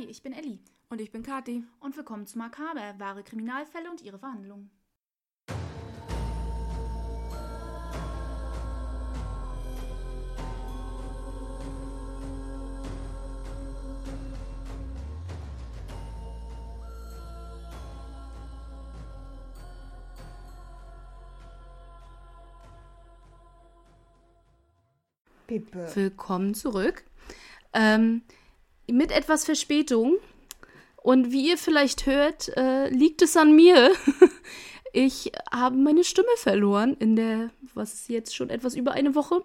Hi, ich bin Elli. Und ich bin Kathi. Und willkommen zu Makaber, wahre Kriminalfälle und ihre Verhandlungen. Pippe. Willkommen zurück. Ähm, mit etwas Verspätung. Und wie ihr vielleicht hört, äh, liegt es an mir. ich habe meine Stimme verloren in der, was ist jetzt schon etwas über eine Woche.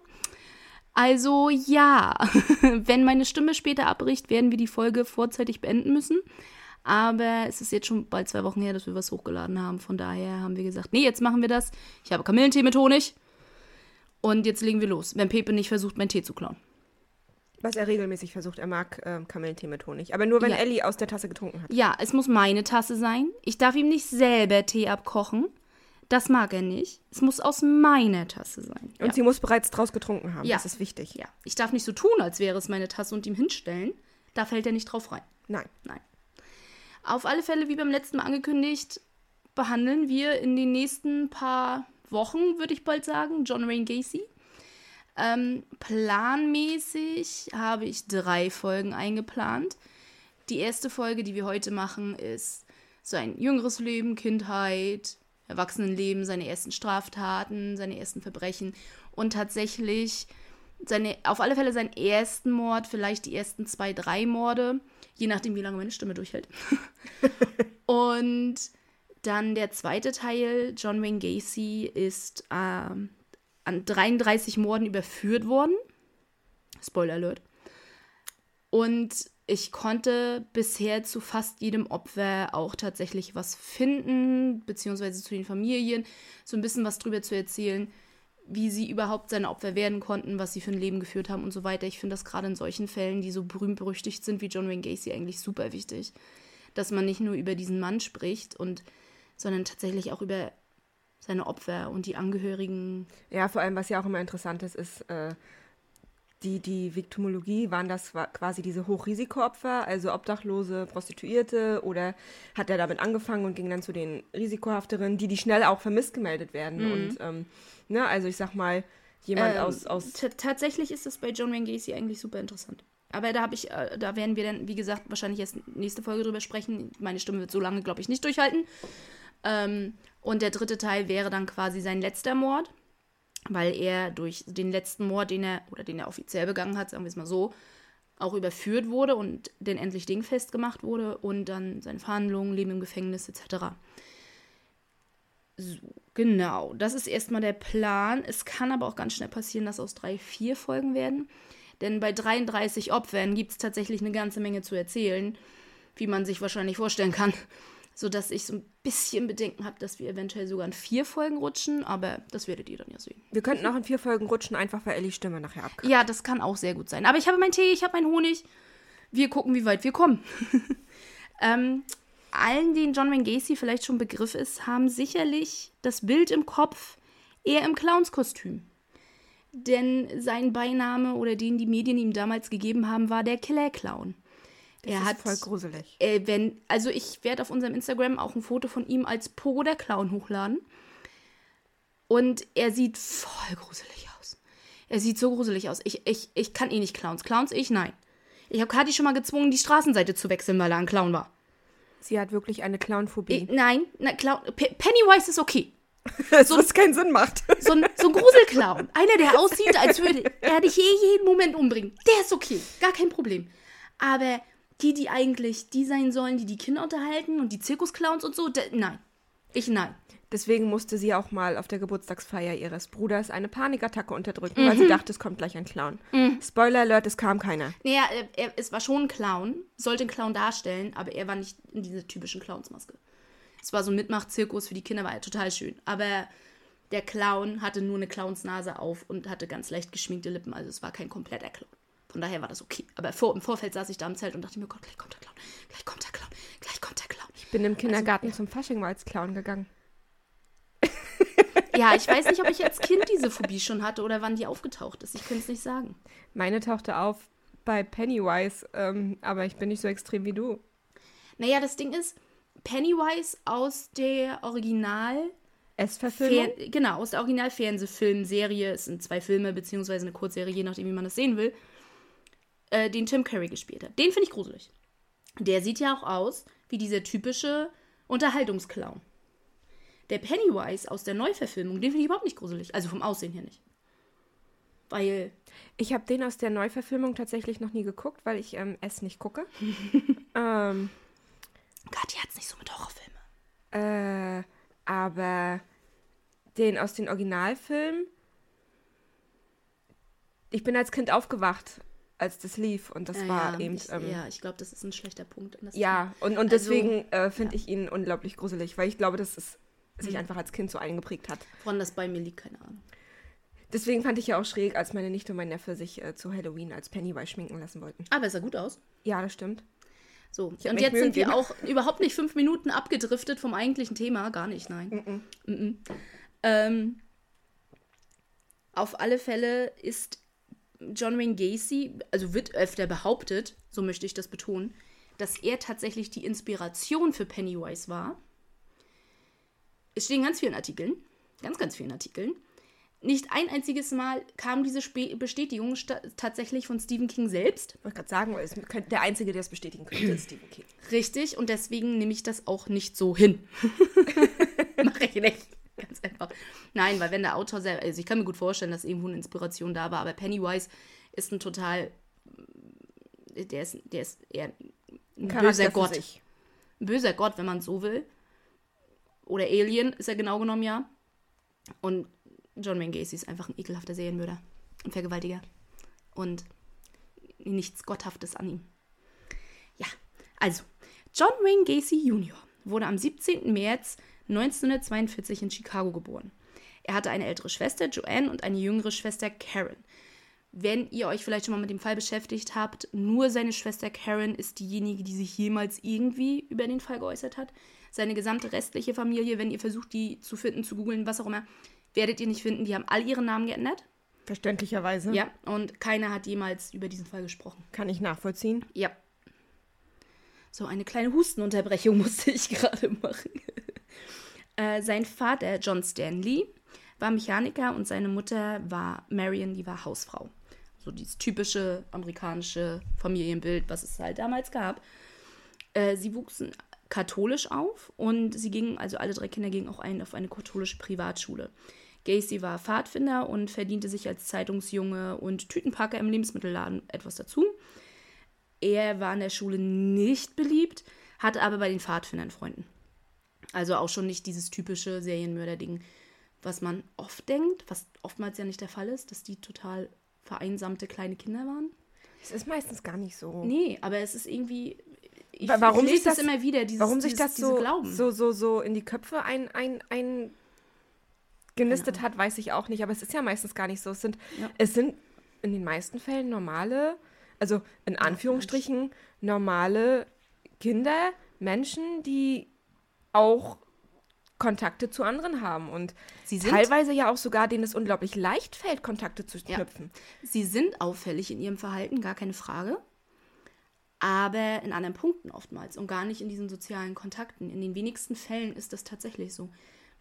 Also ja, wenn meine Stimme später abbricht, werden wir die Folge vorzeitig beenden müssen. Aber es ist jetzt schon bald zwei Wochen her, dass wir was hochgeladen haben. Von daher haben wir gesagt, nee, jetzt machen wir das. Ich habe Kamillentee mit Honig. Und jetzt legen wir los, wenn Pepe nicht versucht, meinen Tee zu klauen. Was er regelmäßig versucht. Er mag ähm, Kamillentee mit Honig. Aber nur, wenn Ja. Ellie aus der Tasse getrunken hat. Ja, es muss meine Tasse sein. Ich darf ihm nicht selber Tee abkochen. Das mag er nicht. Es muss aus meiner Tasse sein. Und ja. sie muss bereits draus getrunken haben. Ja. Das ist wichtig. ja, ich darf nicht so tun, als wäre es meine Tasse und ihm hinstellen. Da fällt er nicht drauf rein. Nein. Nein. Auf alle Fälle, wie beim letzten Mal angekündigt, behandeln wir in den nächsten paar Wochen, würde ich bald sagen, John Wayne Gacy. Ähm, planmäßig habe ich drei Folgen eingeplant. Die erste Folge, die wir heute machen, ist sein jüngeres Leben, Kindheit, Erwachsenenleben, seine ersten Straftaten, seine ersten Verbrechen und tatsächlich seine, auf alle Fälle seinen ersten Mord, vielleicht die ersten zwei, drei Morde, je nachdem, wie lange meine Stimme durchhält. und dann der zweite Teil, John Wayne Gacy ist ähm, an 33 Morden überführt worden. Spoiler Alert. Und ich konnte bisher zu fast jedem Opfer auch tatsächlich was finden, beziehungsweise zu den Familien, so ein bisschen was drüber zu erzählen, wie sie überhaupt seine Opfer werden konnten, was sie für ein Leben geführt haben und so weiter. Ich finde das gerade in solchen Fällen, die so berühmt berüchtigt sind wie John Wayne Gacy, eigentlich super wichtig, dass man nicht nur über diesen Mann spricht und sondern tatsächlich auch über seine Opfer und die Angehörigen. Ja, vor allem, was ja auch immer interessant ist, ist, äh, die, die Viktimologie, waren das qua- quasi diese Hochrisikoopfer, also Obdachlose, Prostituierte, oder hat er damit angefangen und ging dann zu den risikohafteren, die, die schnell auch vermisst gemeldet werden. Und, ähm, ne, also ich sag mal, jemand Ähm, aus, aus tatsächlich ist es bei John Wayne Gacy eigentlich super interessant. Aber da habe ich, äh, da werden wir dann, wie gesagt, wahrscheinlich erst nächste Folge drüber sprechen. Meine Stimme wird so lange, glaube ich, nicht durchhalten. Ähm, und der dritte Teil wäre dann quasi sein letzter Mord, weil er durch den letzten Mord, den er, oder den er offiziell begangen hat, sagen wir es mal so, auch überführt wurde und dann endlich dingfest gemacht wurde und dann seine Verhandlungen, Leben im Gefängnis etc. So, genau. Das ist erstmal der Plan. Es kann aber auch ganz schnell passieren, dass aus drei, vier Folgen werden. Denn bei 33 Opfern gibt es tatsächlich eine ganze Menge zu erzählen, wie man sich wahrscheinlich vorstellen kann. Sodass ich so ein bisschen Bedenken habe, dass wir eventuell sogar in vier Folgen rutschen, aber das werdet ihr dann ja sehen. wir könnten auch in vier Folgen rutschen, einfach weil Ellies Stimme nachher abkackt. Ja, das kann auch sehr gut sein. Aber ich habe meinen Tee, ich habe meinen Honig. Wir gucken, wie weit wir kommen. ähm, allen, denen John Wayne Gacy vielleicht schon Begriff ist, haben sicherlich das Bild im Kopf eher im Clownskostüm. Denn sein Beiname oder den die Medien ihm damals gegeben haben, war der Killer Clown. Das er ist hat voll gruselig. äh, wenn, also ich werde auf unserem Instagram auch ein Foto von ihm als Pogo der Clown hochladen. Und er sieht voll gruselig aus. Er sieht so gruselig aus. Ich, ich, ich kann eh nicht Clowns. Clowns ich? Nein. Ich habe Kathi schon mal gezwungen, die Straßenseite zu wechseln, weil er ein Clown war. Sie hat wirklich eine Clownphobie. Ich, nein, na, Clown, Pe Äh, Pennywise ist okay. so, dass es keinen Sinn macht. So ein, so ein Gruselclown. Einer, der aussieht, als würde er dich je jeden Moment umbringen. Der ist okay. Gar kein Problem. Aber die, die eigentlich die sein sollen, die die Kinder unterhalten und die Zirkusclowns und so, nein. Ich nein. Deswegen musste sie auch mal auf der Geburtstagsfeier ihres Bruders eine Panikattacke unterdrücken, weil sie dachte, es kommt gleich ein Clown. Spoiler Alert, es kam keiner. Naja, er, er, es war schon ein Clown, sollte ein Clown darstellen, aber er war nicht in dieser typischen Clownsmaske. Es war so ein Mitmachzirkus für die Kinder, war ja total schön. Aber der Clown hatte nur eine Clownsnase auf und hatte ganz leicht geschminkte Lippen, also es war kein kompletter Clown. Von daher war das okay. Aber vor, im Vorfeld saß ich da im Zelt und dachte mir, Gott, gleich kommt der Clown, gleich kommt der Clown, gleich kommt der Clown. Ich bin im Kindergarten zum Fasching mal als Clown gegangen. Ja, ich weiß nicht, ob ich als Kind diese Phobie schon hatte oder wann die aufgetaucht ist. Ich könnte es nicht sagen. Meine tauchte auf bei Pennywise, ähm, aber ich bin nicht so extrem wie du. Naja, das Ding ist, Pennywise aus der Original. S-Verfilmung? Genau, aus der Original-Fernsehfilmserie, es sind zwei Filme beziehungsweise eine Kurzserie, je nachdem, wie man das sehen will, äh, den Tim Curry gespielt hat. Den finde ich gruselig. Der sieht ja auch aus wie dieser typische Unterhaltungsclown. Der Pennywise aus der Neuverfilmung, den finde ich überhaupt nicht gruselig. Also vom Aussehen her nicht. Weil. Ich habe den aus der Neuverfilmung tatsächlich noch nie geguckt, weil ich ähm, es nicht gucke. ähm, Gott, die hat's nicht so mit Horrorfilmen. Äh, aber den aus den Originalfilmen. Ich bin als Kind aufgewacht, als das lief und das ja, war ja, eben. Ich, ähm, ja, ich glaube, das ist ein schlechter Punkt. ja, und, und Also, deswegen äh, finde ich ihn unglaublich gruselig, weil ich glaube, dass es sich Mhm. einfach als Kind so eingeprägt hat. Woran das bei mir liegt, keine Ahnung. Deswegen fand ich ja auch schräg, als meine Nichte und mein Neffe sich äh, zu Halloween als Pennywise schminken lassen wollten. Aber es sah gut aus. Ja, das stimmt. So, und jetzt Mühe sind wir auch überhaupt nicht fünf Minuten abgedriftet vom eigentlichen Thema. Gar nicht, nein. Mhm. Ähm, auf alle Fälle ist John Wayne Gacy, also wird öfter behauptet, so möchte ich das betonen, dass er tatsächlich die Inspiration für Pennywise war. Es steht in ganz vielen Artikeln, ganz, ganz vielen Artikeln. Nicht ein einziges Mal kam diese Spe Bestätigung tatsächlich von Stephen King selbst. Ich wollte gerade sagen, weil es könnte- der Einzige, der es bestätigen könnte, ist Stephen King. Richtig, und deswegen nehme ich das auch nicht so hin. Mache ich nicht. Ganz einfach. Nein, weil wenn der Autor selber, also ich kann mir gut vorstellen, dass irgendwo eine Inspiration da war, aber Pennywise ist ein total, der ist, der ist eher ein Charakter böser Gott. sich. Ein böser Gott, wenn man es so will. Oder Alien ist er genau genommen, ja. Und John Wayne Gacy ist einfach ein ekelhafter Serienmörder. Ein Vergewaltiger. Und nichts Gotthaftes an ihm. Ja, also, John Wayne Gacy Jr. wurde am 17. März 1942 in Chicago geboren. Er hatte eine ältere Schwester, Joanne, und eine jüngere Schwester, Karen. Wenn ihr euch vielleicht schon mal mit dem Fall beschäftigt habt, nur seine Schwester Karen ist diejenige, die sich jemals irgendwie über den Fall geäußert hat. Seine gesamte restliche Familie, wenn ihr versucht, die zu finden, zu googeln, was auch immer, werdet ihr nicht finden. Die haben all ihre Namen geändert. Verständlicherweise. Ja, und keiner hat jemals über diesen Fall gesprochen. Kann ich nachvollziehen. Ja. So, eine kleine Hustenunterbrechung musste ich gerade machen. Äh, sein Vater, John Stanley, war Mechaniker und seine Mutter war Marion, die war Hausfrau. So dieses typische amerikanische Familienbild, was es halt damals gab. Äh, sie wuchsen katholisch auf und sie gingen, also alle drei Kinder gingen auch ein auf eine katholische Privatschule. Gacy war Pfadfinder und verdiente sich als Zeitungsjunge und Tütenpacker im Lebensmittelladen etwas dazu. Er war in der Schule nicht beliebt, hatte aber bei den Pfadfindern Freunden. Also auch schon nicht dieses typische Serienmörder-Ding, was man oft denkt, was oftmals ja nicht der Fall ist, dass die total vereinsamte kleine Kinder waren. Es ist meistens gar nicht so. Nee, aber es ist irgendwie. Ich, Wa- warum ich sich das- das immer wieder, dieses, Warum sich dieses, das so, so, so, so in die Köpfe ein, ein, ein genistet hat, weiß ich auch nicht. Aber es ist ja meistens gar nicht so. Es sind, Ja. es sind in den meisten Fällen normale, also in Anführungsstrichen normale Kinder, Menschen, die auch Kontakte zu anderen haben und teilweise ja auch sogar, denen es unglaublich leicht fällt, Kontakte zu Ja. knüpfen. Sie sind auffällig in ihrem Verhalten, gar keine Frage. Aber in anderen Punkten oftmals und gar nicht in diesen sozialen Kontakten. In den wenigsten Fällen ist das tatsächlich so.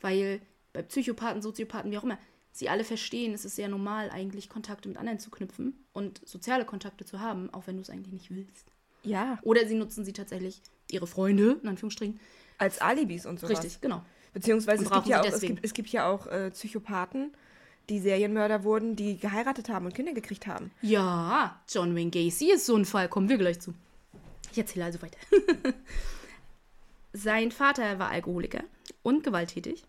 Weil bei Psychopathen, Soziopathen, wie auch immer, sie alle verstehen, es ist sehr normal, eigentlich Kontakte mit anderen zu knüpfen und soziale Kontakte zu haben, auch wenn du es eigentlich nicht willst. Ja, Oder sie nutzen sie tatsächlich, ihre Freunde, in Anführungsstrichen. Als Alibis und sowas. Richtig, genau. Beziehungsweise es gibt, ja auch, es, gibt, es gibt ja auch äh, Psychopathen, die Serienmörder wurden, die geheiratet haben und Kinder gekriegt haben. Ja, John Wayne Gacy ist so ein Fall. Kommen wir gleich zu. Ich erzähle also weiter. Sein Vater war Alkoholiker und gewalttätig.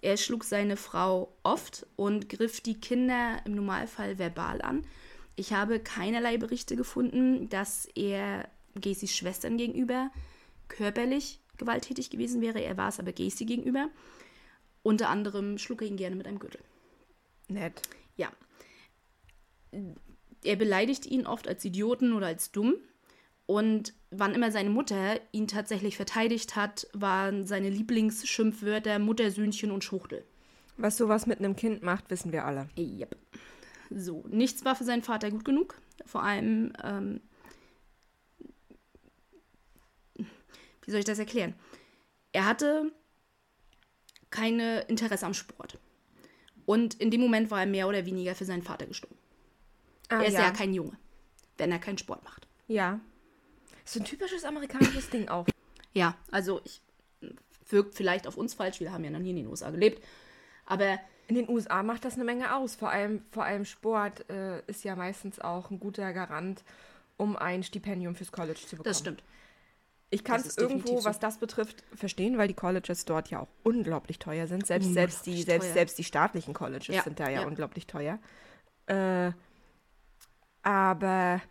Er schlug seine Frau oft und griff die Kinder im Normalfall verbal an. Ich habe keinerlei Berichte gefunden, dass er Gacys Schwestern gegenüber körperlich gewalttätig gewesen wäre. Er war es aber Gacy gegenüber. Unter anderem schlug er ihn gerne mit einem Gürtel. Nett. Ja. Er beleidigt ihn oft als Idioten oder als dumm. Und wann immer seine Mutter ihn tatsächlich verteidigt hat, waren seine Lieblingsschimpfwörter Muttersöhnchen und Schuchtel. Was sowas mit einem Kind macht, wissen wir alle. Yep. So, nichts war für seinen Vater gut genug. vor allem, ähm, wie soll ich das erklären? Er hatte keine Interesse am Sport. Und in dem Moment war er mehr oder weniger für seinen Vater gestorben. Ah, er ist ja. kein Junge, wenn er keinen Sport macht. Ja. So ein typisches amerikanisches Ding auch. Ja, also ich wirkt vielleicht auf uns falsch, wir haben ja noch nie in den USA gelebt. Aber In den USA macht das eine Menge aus. Vor allem, vor allem Sport äh, ist ja meistens auch ein guter Garant, um ein Stipendium fürs College zu bekommen. das stimmt. Ich kann es irgendwo, so. was das betrifft, verstehen, weil die Colleges dort ja auch unglaublich teuer sind. Selbst, selbst, die, selbst, teuer. selbst die staatlichen Colleges Ja, sind da ja, ja. unglaublich teuer. Äh, aber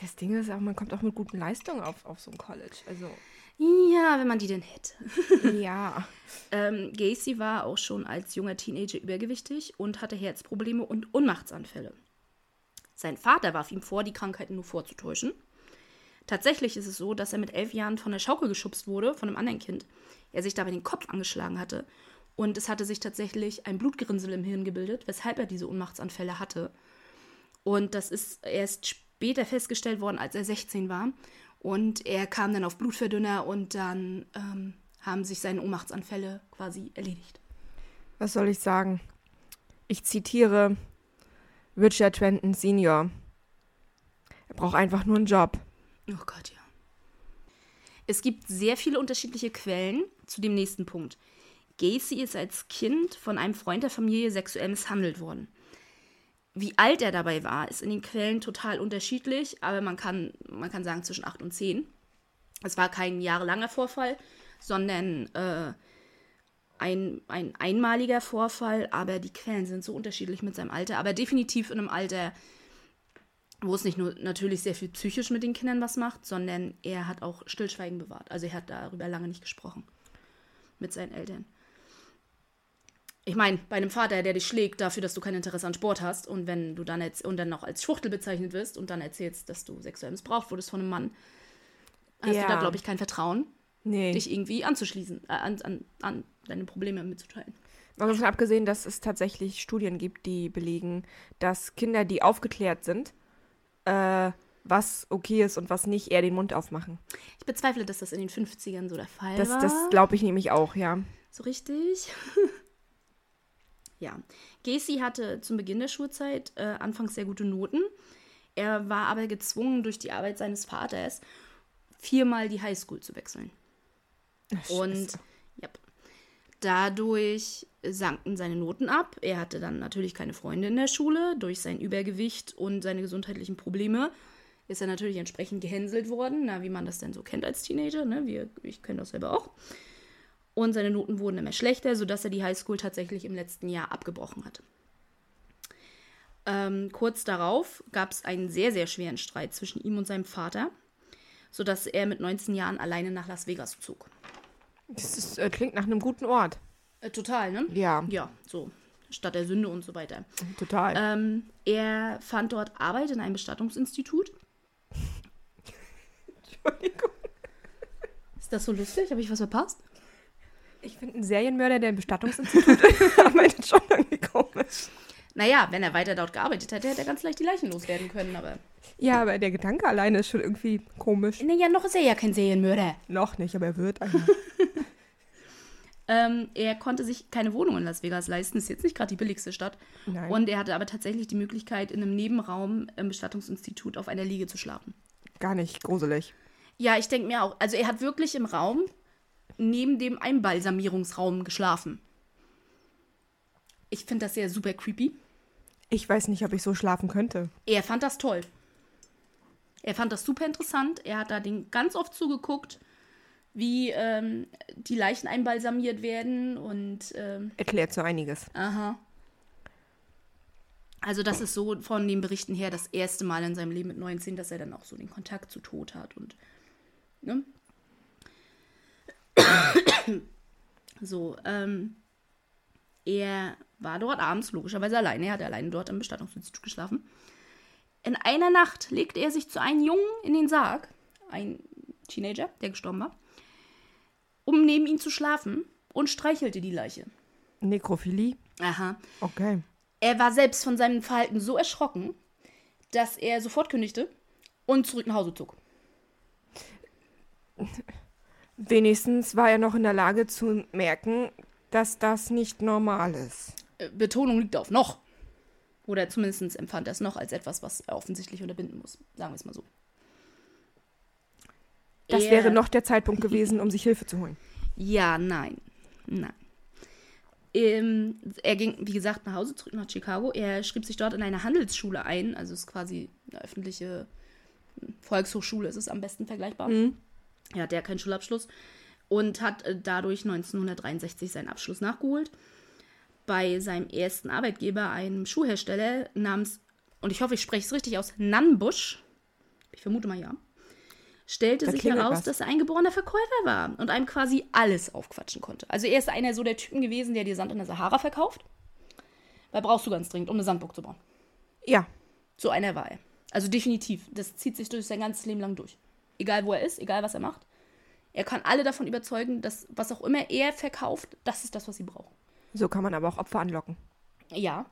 das Ding ist auch, man kommt auch mit guten Leistungen auf, auf so ein College. Also, Ja, wenn man die denn hätte. ja. Ähm, Gacy war auch schon als junger Teenager übergewichtig und hatte Herzprobleme und Ohnmachtsanfälle. Sein Vater warf ihm vor, die Krankheiten nur vorzutäuschen. Tatsächlich ist es so, dass er mit elf Jahren von der Schaukel geschubst wurde, von einem anderen Kind. Er sich dabei den Kopf angeschlagen hatte. Und es hatte sich tatsächlich ein Blutgerinnsel im Hirn gebildet, weshalb er diese Ohnmachtsanfälle hatte. Und das ist erst später festgestellt worden, als er 16 war. Und er kam dann auf Blutverdünner und dann ähm, haben sich seine Ohnmachtsanfälle quasi erledigt. Was soll ich sagen? Ich zitiere Richard Trenton Senior. Er braucht einfach nur einen Job. Oh Gott, ja. Es gibt sehr viele unterschiedliche Quellen zu dem nächsten Punkt. Gacy ist als Kind von einem Freund der Familie sexuell misshandelt worden. Wie alt er dabei war, ist in den Quellen total unterschiedlich, aber man kann, man kann sagen zwischen 8 und 10. Es war kein jahrelanger Vorfall, sondern äh, ein, ein einmaliger Vorfall, aber die Quellen sind so unterschiedlich mit seinem Alter, aber definitiv in einem Alter, wo es nicht nur natürlich sehr viel psychisch mit den Kindern was macht, sondern er hat auch Stillschweigen bewahrt. Also er hat darüber lange nicht gesprochen mit seinen Eltern. Ich meine, bei einem Vater, der dich schlägt dafür, dass du kein Interesse an Sport hast und wenn du dann jetzt und dann noch als Schwuchtel bezeichnet wirst und dann erzählst, dass du sexuell missbraucht wurdest von einem Mann, hast Ja. du da, glaube ich, kein Vertrauen, Nee. dich irgendwie anzuschließen, äh, an, an, an deine Probleme mitzuteilen. Mal davon abgesehen, dass es tatsächlich Studien gibt, die belegen, dass Kinder, die aufgeklärt sind, äh, was okay ist und was nicht, eher den Mund aufmachen. Ich bezweifle, dass das in den 50ern so der Fall Das, war. das glaube ich nämlich auch, ja. So richtig? ja. Gacy hatte zum Beginn der Schulzeit äh, anfangs sehr gute Noten. Er war aber gezwungen, durch die Arbeit seines Vaters viermal die Highschool zu wechseln. Und ja, dadurch sanken seine Noten ab. Er hatte dann natürlich keine Freunde in der Schule. Durch sein Übergewicht und seine gesundheitlichen Probleme ist er natürlich entsprechend gehänselt worden, na, wie man das denn so kennt als Teenager. Ne? Wir, ich kenne das selber auch. Und seine Noten wurden immer schlechter, sodass er die Highschool tatsächlich im letzten Jahr abgebrochen hat. Ähm, kurz darauf gab es einen sehr, sehr schweren Streit zwischen ihm und seinem Vater, sodass er mit 19 Jahren alleine nach Las Vegas zog. Das ist, äh, klingt nach einem guten Ort. Äh, total, ne? Ja, Ja, so. Stadt der Sünde und so weiter. total. Ähm, er fand dort Arbeit in einem Bestattungsinstitut. Entschuldigung. Ist das so lustig? Habe ich was verpasst? Ich finde einen Serienmörder, der im Bestattungsinstitut arbeitet, schon irgendwie komisch. Naja, wenn er weiter dort gearbeitet hätte, hätte er ganz leicht die Leichen loswerden können, aber. Ja, aber der Gedanke alleine ist schon irgendwie komisch. Naja, noch ist er ja kein Serienmörder. Noch nicht, aber er wird einer. Ähm, er konnte sich keine Wohnung in Las Vegas leisten, ist jetzt nicht gerade die billigste Stadt. Nein. Und er hatte aber tatsächlich die Möglichkeit, in einem Nebenraum im Bestattungsinstitut auf einer Liege zu schlafen. Gar nicht gruselig. Ja, ich denke mir auch. Also er hat wirklich im Raum neben dem Einbalsamierungsraum geschlafen. Ich finde das ja super creepy. Ich weiß nicht, ob ich so schlafen könnte. Er fand das toll. Er fand das super interessant. Er hat da den ganz oft zugeguckt, wie ähm, die Leichen einbalsamiert werden und ähm, Erklärt so einiges. aha. Also das ist so von den Berichten her das erste Mal in seinem Leben mit 19, dass er dann auch so den Kontakt zu Tod hat und ne? So, ähm, er war dort abends logischerweise alleine. Er hat alleine dort im Bestattungsinstitut geschlafen. In einer Nacht legte er sich zu einem Jungen in den Sarg, ein Teenager, der gestorben war, um neben ihm zu schlafen und streichelte die Leiche. Nekrophilie? Aha. Okay. Er war selbst von seinem Verhalten so erschrocken, dass er sofort kündigte und zurück nach Hause zog. Wenigstens war er noch in der Lage zu merken, dass das nicht normal ist. Betonung liegt auf noch. Oder zumindest empfand er es noch als etwas, was er offensichtlich unterbinden muss. Sagen wir es mal so. Das Er- wäre noch der Zeitpunkt gewesen, um sich Hilfe zu holen. Ja, nein. Nein. Ähm, er ging, wie gesagt, nach Hause zurück nach Chicago. Er schrieb sich dort in eine Handelsschule ein. Also es ist quasi eine öffentliche Volkshochschule, ist es am besten vergleichbar. Er hatte ja keinen Schulabschluss und hat äh, dadurch 1963 seinen Abschluss nachgeholt. Bei seinem ersten Arbeitgeber, einem Schuhhersteller namens, und ich hoffe, ich spreche es richtig aus, Nannbusch, ich vermute mal ja, stellte Da sich heraus, was. dass er ein geborener Verkäufer war und einem quasi alles aufquatschen konnte. Also er ist einer so der Typen gewesen, der dir Sand in der Sahara verkauft. Weil brauchst du ganz dringend, um eine Sandburg zu bauen. Ja, So einer war er. Also definitiv. Das zieht sich durch sein ganzes Leben lang durch. Egal wo er ist, egal was er macht. Er kann alle davon überzeugen, dass was auch immer er verkauft, das ist das, was sie brauchen. So kann man aber auch Opfer anlocken. Ja,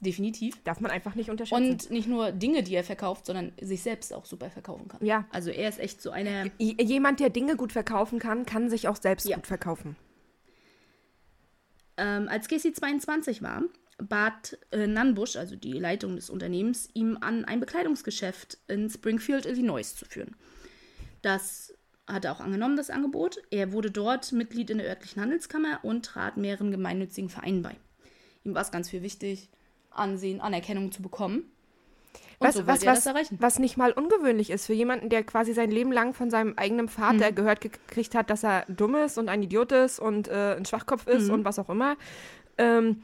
definitiv. Darf man einfach nicht unterschätzen. Und nicht nur Dinge, die er verkauft, sondern sich selbst auch super verkaufen kann. Ja. Also er ist echt so einer. J- Jemand, der Dinge gut verkaufen kann, kann sich auch selbst Ja. gut verkaufen. Ähm, als Casey 22 war, bat äh, Nunbush, also die Leitung des Unternehmens, ihm an, ein Bekleidungsgeschäft in Springfield, Illinois zu führen. Das hat er auch angenommen, das Angebot. Er wurde dort Mitglied in der örtlichen Handelskammer und trat mehreren gemeinnützigen Vereinen bei. Ihm war es ganz viel wichtig, Ansehen, Anerkennung zu bekommen. Und Was, so was, was, was nicht mal ungewöhnlich ist für jemanden, der quasi sein Leben lang von seinem eigenen Vater Mhm. gehört gekriegt hat, dass er dumm ist und ein Idiot ist und äh, ein Schwachkopf ist Mhm. und was auch immer, ähm,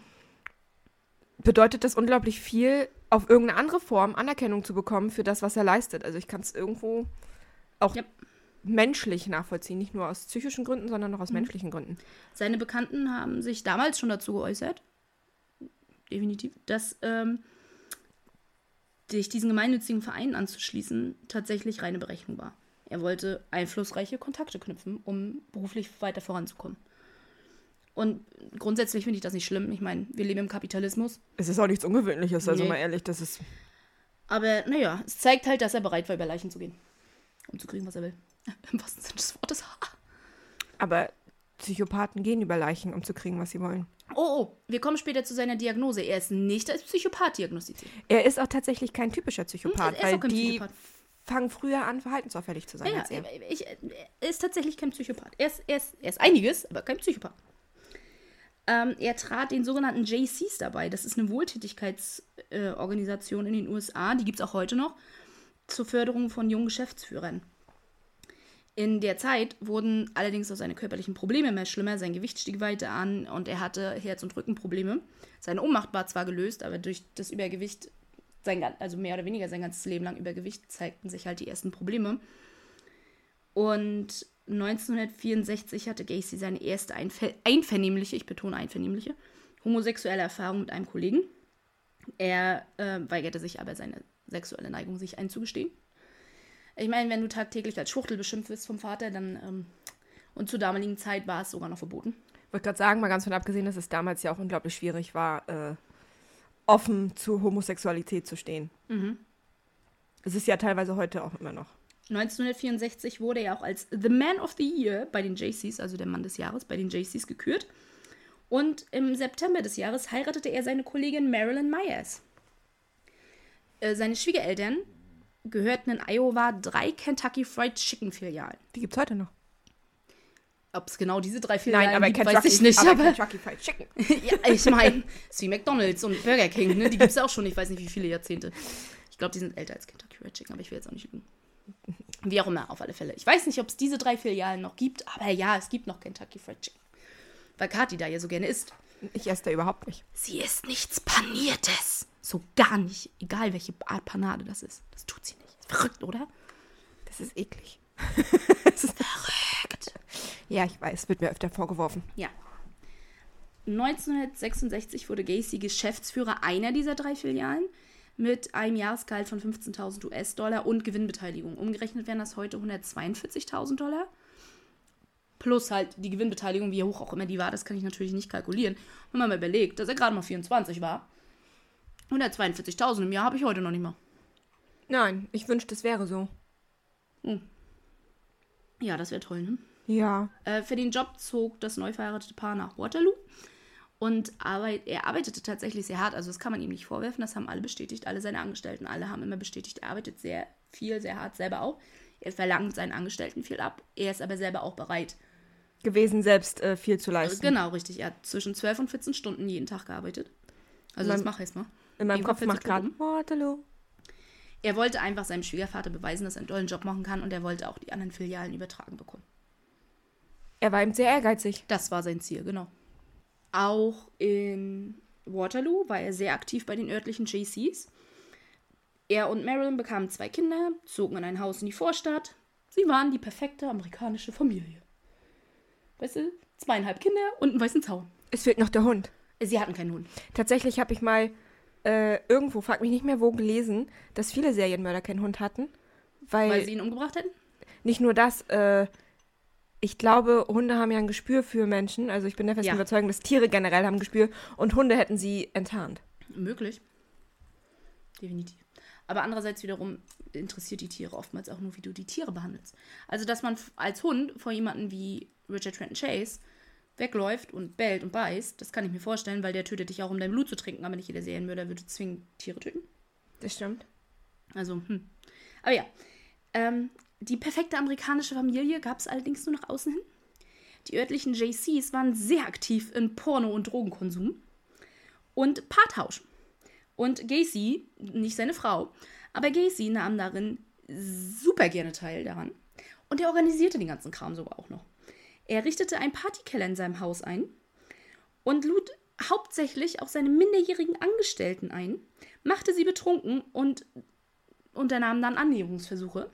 bedeutet das unglaublich viel, auf irgendeine andere Form Anerkennung zu bekommen für das, was er leistet. Also ich kann es irgendwo auch Ja. Menschlich nachvollziehen, nicht nur aus psychischen Gründen, sondern Mhm. auch aus menschlichen Gründen. Seine Bekannten haben sich damals schon dazu geäußert, definitiv, dass ähm, sich diesen gemeinnützigen Verein anzuschließen tatsächlich reine Berechnung war. Er wollte einflussreiche Kontakte knüpfen, um beruflich weiter voranzukommen. Und grundsätzlich finde ich das nicht schlimm. Ich meine, wir leben im Kapitalismus. Es ist auch nichts Ungewöhnliches, also Nee. mal ehrlich, das ist Aber naja, es zeigt halt, dass er bereit war, über Leichen zu gehen. Um zu kriegen, was er will. Im wahrsten Sinne des Wortes. Aber Psychopathen gehen über Leichen, um zu kriegen, was sie wollen. Oh, oh, wir kommen später zu seiner Diagnose. Er ist nicht als Psychopath diagnostiziert. Er ist auch tatsächlich kein typischer Psychopath, er ist weil auch kein die Psychopath. fangen früher an, verhaltensauffällig zu sein Ja, als er. ich, er ist tatsächlich kein Psychopath. Er ist, er ist, er ist einiges, aber kein Psychopath. Ähm, er trat den sogenannten JCs dabei. Das ist eine Wohltätigkeitsorganisation äh, in den USA, die gibt es auch heute noch, zur Förderung von jungen Geschäftsführern. In der Zeit wurden allerdings auch seine körperlichen Probleme immer schlimmer, sein Gewicht stieg weiter an und er hatte Herz- und Rückenprobleme. Seine Ohnmacht war zwar gelöst, aber durch das Übergewicht, sein, also mehr oder weniger sein ganzes Leben lang Übergewicht, zeigten sich halt die ersten Probleme. Und 1964 hatte Gacy seine erste einver einvernehmliche, ich betone einvernehmliche, homosexuelle Erfahrung mit einem Kollegen. Er äh, weigerte sich aber, seine sexuelle Neigung sich einzugestehen. Ich meine, wenn du tagtäglich als Schwuchtel beschimpft wirst vom Vater, dann. Ähm, und zur damaligen Zeit war es sogar noch verboten. Ich wollte gerade sagen, mal ganz von abgesehen, dass es damals ja auch unglaublich schwierig war, äh, offen zur Homosexualität zu stehen. Es ist ja teilweise heute auch immer noch. 1964 wurde er auch als The Man of the Year bei den JCs, also der Mann des Jahres, bei den JCs gekürt. Und im September des Jahres heiratete er seine Kollegin Marilyn Myers. Äh, seine Schwiegereltern gehörten in Iowa drei Kentucky Fried Chicken Filialen. Die gibt es heute noch. Ob es genau diese drei Filialen Nein, aber gibt, Kentucky, weiß ich nicht. aber Aber, Kentucky Fried Chicken. ja, ich meine, es ist wie McDonalds und Burger King, ne? Die gibt es auch schon, ich weiß nicht wie viele Jahrzehnte. Ich glaube, die sind älter als Kentucky Fried Chicken, aber ich will jetzt auch nicht lügen. Wie auch immer, auf alle Fälle. Ich weiß nicht, ob es diese drei Filialen noch gibt, aber ja, es gibt noch Kentucky Fried Chicken. Weil Kathi da ja so gerne isst. Ich esse da überhaupt nicht. Sie isst nichts Paniertes. So gar nicht. Egal, welche Art Panade das ist. Das tut sie nicht. Ist verrückt, oder? Das ist eklig. Verrückt. Ja, ich weiß, wird mir öfter vorgeworfen. Ja. 1966 wurde Gacy Geschäftsführer einer dieser drei Filialen mit einem Jahresgehalt von 15.000 US-Dollar und Gewinnbeteiligung. Umgerechnet wären das heute 142.000 Dollar. Plus halt die Gewinnbeteiligung, wie hoch auch immer die war, das kann ich natürlich nicht kalkulieren. Wenn man mal überlegt, dass er gerade mal 24 war. 142.000 im Jahr habe ich heute noch nicht mal. Nein, ich wünschte, es wäre so. Ja, das wäre toll, ne? Ja. Äh, für den Job zog das neu verheiratete Paar nach Waterloo. Und arbeit, er arbeitete tatsächlich sehr hart. Also das kann man ihm nicht vorwerfen. Das haben alle bestätigt. Alle seine Angestellten, alle haben immer bestätigt, er arbeitet sehr viel, sehr hart selber auch. Er verlangt seinen Angestellten viel ab. Er ist aber selber auch bereit. Gewesen, selbst äh, viel zu leisten. Genau, richtig. Er hat zwischen 12 und 14 Stunden jeden Tag gearbeitet. Also Mein- das mache ich jetzt mal. In meinem Kopf macht 40 gerade. Waterloo. Er wollte einfach seinem Schwiegervater beweisen, dass er einen tollen Job machen kann und er wollte auch die anderen Filialen übertragen bekommen. Er war eben sehr ehrgeizig. Das war sein Ziel, genau. Auch in Waterloo war er sehr aktiv bei den örtlichen JCs. Er und Marilyn bekamen zwei Kinder, zogen in ein Haus in die Vorstadt. Sie waren die perfekte amerikanische Familie. Weißt du, zweieinhalb Kinder und einen weißen Zaun. Es fehlt noch der Hund. Sie hatten keinen Hund. Tatsächlich habe ich mal äh, irgendwo, frag mich nicht mehr wo, gelesen, dass viele Serienmörder keinen Hund hatten. Weil, Weil sie ihn umgebracht hätten? nicht nur das, äh, ich glaube, Hunde haben ja ein Gespür für Menschen. Also ich bin der festen Ja. Überzeugung, dass Tiere generell haben ein Gespür und Hunde hätten sie enttarnt. Möglich. Definitiv. Aber andererseits wiederum interessiert die Tiere oftmals auch nur, wie du die Tiere behandelst. Also, dass man als Hund vor jemanden wie Richard Trenton Chase wegläuft und bellt und beißt, das kann ich mir vorstellen, weil der tötet dich auch, um dein Blut zu trinken, aber nicht jeder Serienmörder würde zwingen, Tiere töten. Das stimmt. Also, hm. Aber ja. Ähm, die perfekte amerikanische Familie gab es allerdings nur nach außen hin. Die örtlichen JCs waren sehr aktiv in Porno- und Drogenkonsum und Paartausch. Und Gacy, nicht seine Frau, aber Gacy nahm darin super gerne teil daran. Und er organisierte den ganzen Kram sogar auch noch. Er richtete einen Partykeller in seinem Haus ein und lud hauptsächlich auch seine minderjährigen Angestellten ein, machte sie betrunken und unternahm dann Annäherungsversuche.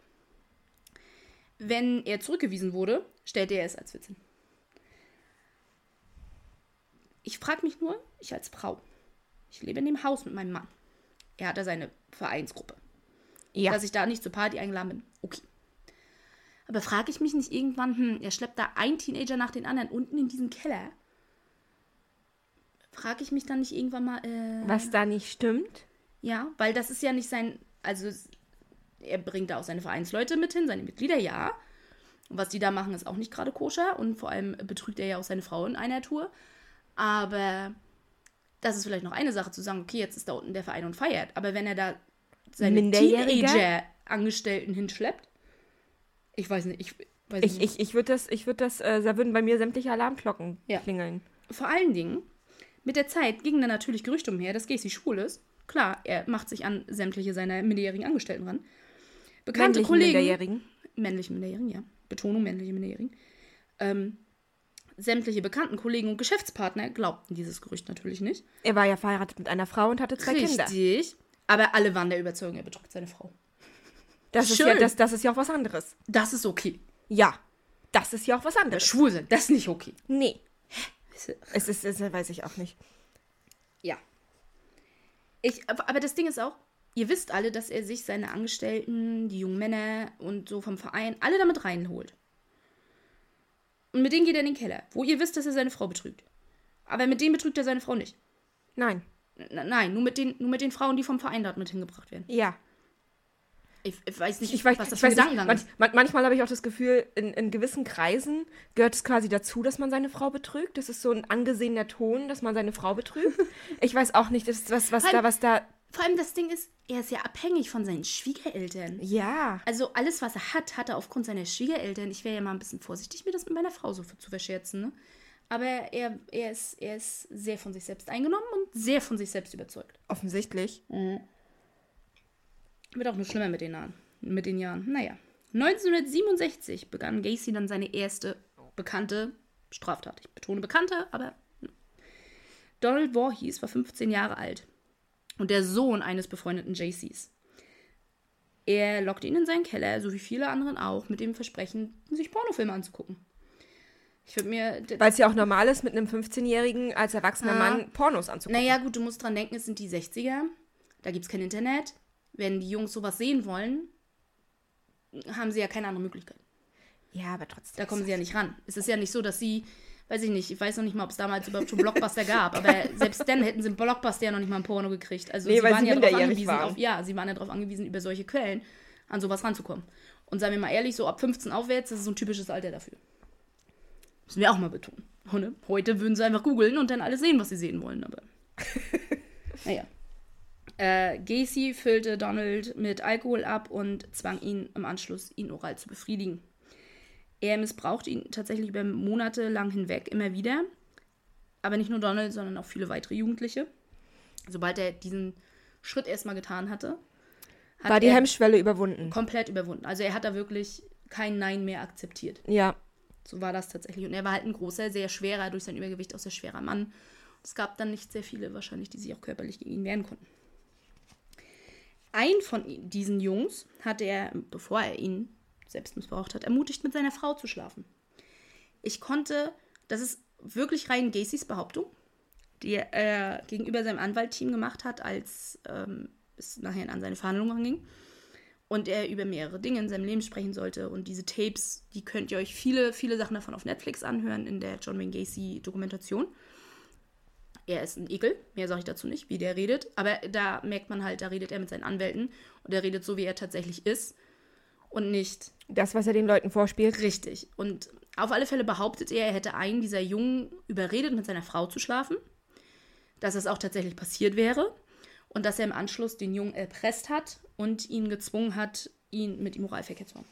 Wenn er zurückgewiesen wurde, stellte er es als Witz hin. Ich frage mich nur, ich als Frau, ich lebe in dem Haus mit meinem Mann. Er hatte seine Vereinsgruppe. Ja. Dass ich da nicht zur Party eingeladen bin, okay. Aber frage ich mich nicht irgendwann, hm, er schleppt da einen Teenager nach den anderen unten in diesen Keller. Frage ich mich dann nicht irgendwann mal, äh, Was da nicht stimmt? ja, weil das ist ja nicht sein, also er bringt da auch seine Vereinsleute mit hin, seine Mitglieder, ja. Und was die da machen, ist auch nicht gerade koscher und vor allem betrügt er ja auch seine Frau in einer Tour. Aber das ist vielleicht noch eine Sache zu sagen, okay, jetzt ist da unten der Verein und feiert. Aber wenn er da seine Minderjährige? Teenager-Angestellten hinschleppt, ich weiß nicht, ich weiß Ich, nicht. ich, ich würde das, ich würde das, äh, da würden bei mir sämtliche Alarmglocken Ja. klingeln. Vor allen Dingen, mit der Zeit gingen dann natürlich Gerüchte umher, dass Gacy schwul ist. Klar, er macht sich an sämtliche seiner minderjährigen Angestellten ran. Bekannte Männlichen Kollegen. Minderjährigen. Männliche Minderjährigen, ja. Betonung männliche Minderjährigen. Ähm, sämtliche bekannten Kollegen und Geschäftspartner glaubten dieses Gerücht natürlich nicht. Er war ja verheiratet mit einer Frau und hatte zwei Kinder. Richtig. Aber alle waren der Überzeugung, er betrügt seine Frau. Das ist, Schön. ja, das, das ist ja auch was anderes. Das ist okay. Ja. Das ist ja auch was anderes. schwul sein, das ist nicht okay. Nee. Es ist, es weiß ich auch nicht. Ja. Ich, aber aber das Ding ist auch, ihr wisst alle, dass er sich seine Angestellten, die jungen Männer und so vom Verein, alle damit reinholt. Und mit denen geht er in den Keller, wo ihr wisst, dass er seine Frau betrügt. Aber mit denen betrügt er seine Frau nicht. Nein. N nein, nur mit, den, nur mit den Frauen, die vom Verein dort mit hingebracht werden. Ja. Ich, ich weiß nicht, Ich weiß, was das ich für Gedankengang ist. man, manchmal habe ich auch das Gefühl, in, in gewissen Kreisen gehört es quasi dazu, dass man seine Frau betrügt. Das ist so ein angesehener Ton, dass man seine Frau betrügt. Ich weiß auch nicht, das ist was, was Vor da, allem- was da. Vor allem das Ding ist, er ist ja abhängig von seinen Schwiegereltern. Ja. Also alles, was er hat, hat er aufgrund seiner Schwiegereltern. Ich wäre ja mal ein bisschen vorsichtig, mir das mit meiner Frau so zu verscherzen. Ne? Aber er, er, ist, er ist sehr von sich selbst eingenommen und sehr von sich selbst überzeugt. Offensichtlich. Wird auch nur schlimmer mit den Jahren. Mit den Jahren. Naja. 1967 begann Gacy dann seine erste bekannte Straftat. Ich betone bekannte, aber. Donald Voorhees war 15 Jahre alt und der Sohn eines befreundeten JCs. Er lockte ihn in seinen Keller, so wie viele anderen auch, mit dem Versprechen, sich Pornofilme anzugucken. Ich würde mir. Weil es ja auch normal ist, mit einem 15-Jährigen als erwachsener Ah. Mann Pornos anzugucken. Naja, gut, du musst dran denken, es sind die 60er. Da gibt es kein Internet. Wenn die Jungs sowas sehen wollen, haben sie ja keine andere Möglichkeit. Ja, aber trotzdem. Da kommen sie ja nicht ran. Es ist ja nicht so, dass sie weiß ich nicht, ich weiß noch nicht mal, ob es damals überhaupt schon Blockbuster gab, aber selbst dann hätten sie im Blockbuster ja noch nicht mal ein Porno gekriegt. Also Nee, sie waren sie ja darauf angewiesen, waren. auf, ja, sie waren ja darauf angewiesen, über solche Quellen an sowas ranzukommen. Und sagen wir mal ehrlich, so ab 15 aufwärts, das ist so ein typisches Alter dafür. Müssen wir auch mal betonen. Ne? Heute würden sie einfach googeln und dann alles sehen, was sie sehen wollen, aber. naja. Äh, Gacy füllte Donald mit Alkohol ab und zwang ihn im Anschluss, ihn oral zu befriedigen. Er missbrauchte ihn tatsächlich über Monate lang hinweg immer wieder. Aber nicht nur Donald, sondern auch viele weitere Jugendliche. Sobald er diesen Schritt erstmal getan hatte, hat War die Hemmschwelle überwunden. komplett überwunden. Also er hat da wirklich kein Nein mehr akzeptiert. Ja. So war das tatsächlich. Und er war halt ein großer, sehr schwerer, durch sein Übergewicht auch sehr schwerer Mann. Es gab dann nicht sehr viele wahrscheinlich, die sich auch körperlich gegen ihn wehren konnten. Ein von diesen Jungs hat er, bevor er ihn selbst missbraucht hat, ermutigt, mit seiner Frau zu schlafen. Ich konnte, das ist wirklich rein Gacys Behauptung, die er gegenüber seinem Anwaltteam gemacht hat, als ähm, es nachher an seine Verhandlungen ging und er über mehrere Dinge in seinem Leben sprechen sollte. Und diese Tapes, die könnt ihr euch viele, viele Sachen davon auf Netflix anhören in der John Wayne Gacy Dokumentation. Er ist ein Ekel, mehr sage ich dazu nicht, wie der redet. Aber da merkt man halt, da redet er mit seinen Anwälten und er redet so, wie er tatsächlich ist und nicht Das, was er den Leuten vorspielt. Richtig. Und auf alle Fälle behauptet er, er hätte einen dieser Jungen überredet, mit seiner Frau zu schlafen. Dass es auch tatsächlich passiert wäre. Und dass er im Anschluss den Jungen erpresst hat und ihn gezwungen hat, ihn mit ihm Oralverkehr zu haben.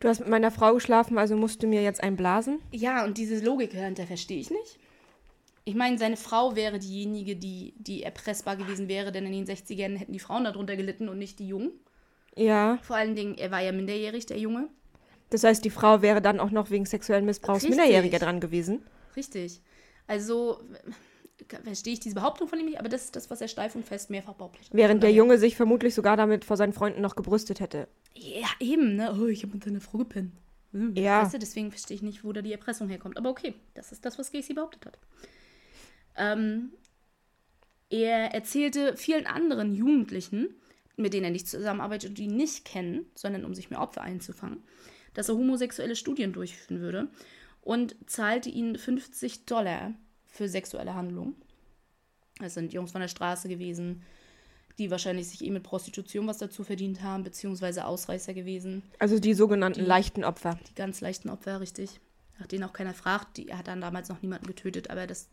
Du hast mit meiner Frau geschlafen, also musst du mir jetzt einblasen. Ja, und diese Logik dahinter verstehe ich nicht. Ich meine, seine Frau wäre diejenige, die, die erpressbar gewesen wäre, denn in den 60ern hätten die Frauen darunter gelitten und nicht die Jungen. Ja. Vor allen Dingen, er war ja minderjährig, der Junge. Das heißt, die Frau wäre dann auch noch wegen sexuellen Missbrauchs Richtig. Minderjähriger dran gewesen. Richtig. Also verstehe ich diese Behauptung von ihm nicht, aber das ist das, was er steif und fest mehrfach behauptet hat. Während der Junge sich vermutlich sogar damit vor seinen Freunden noch gebrüstet hätte. Ja, eben, ne? Oh, ich habe mit seiner Frau gepennt. Hm, Ja. Weißt du, deswegen verstehe ich nicht, wo da die Erpressung herkommt. Aber okay, das ist das, was Gacy behauptet hat. Ähm, er erzählte vielen anderen Jugendlichen, mit denen er nicht zusammenarbeitet und die ihn nicht kennen, sondern um sich mehr Opfer einzufangen, dass er homosexuelle Studien durchführen würde und zahlte ihnen 50 Dollar für sexuelle Handlungen. Das sind Jungs von der Straße gewesen, die wahrscheinlich sich eh mit Prostitution was dazu verdient haben, beziehungsweise Ausreißer gewesen. Also die sogenannten Die- leichten Opfer. Die ganz leichten Opfer, richtig. Nach denen auch keiner fragt. Die, er hat dann damals noch niemanden getötet, aber das.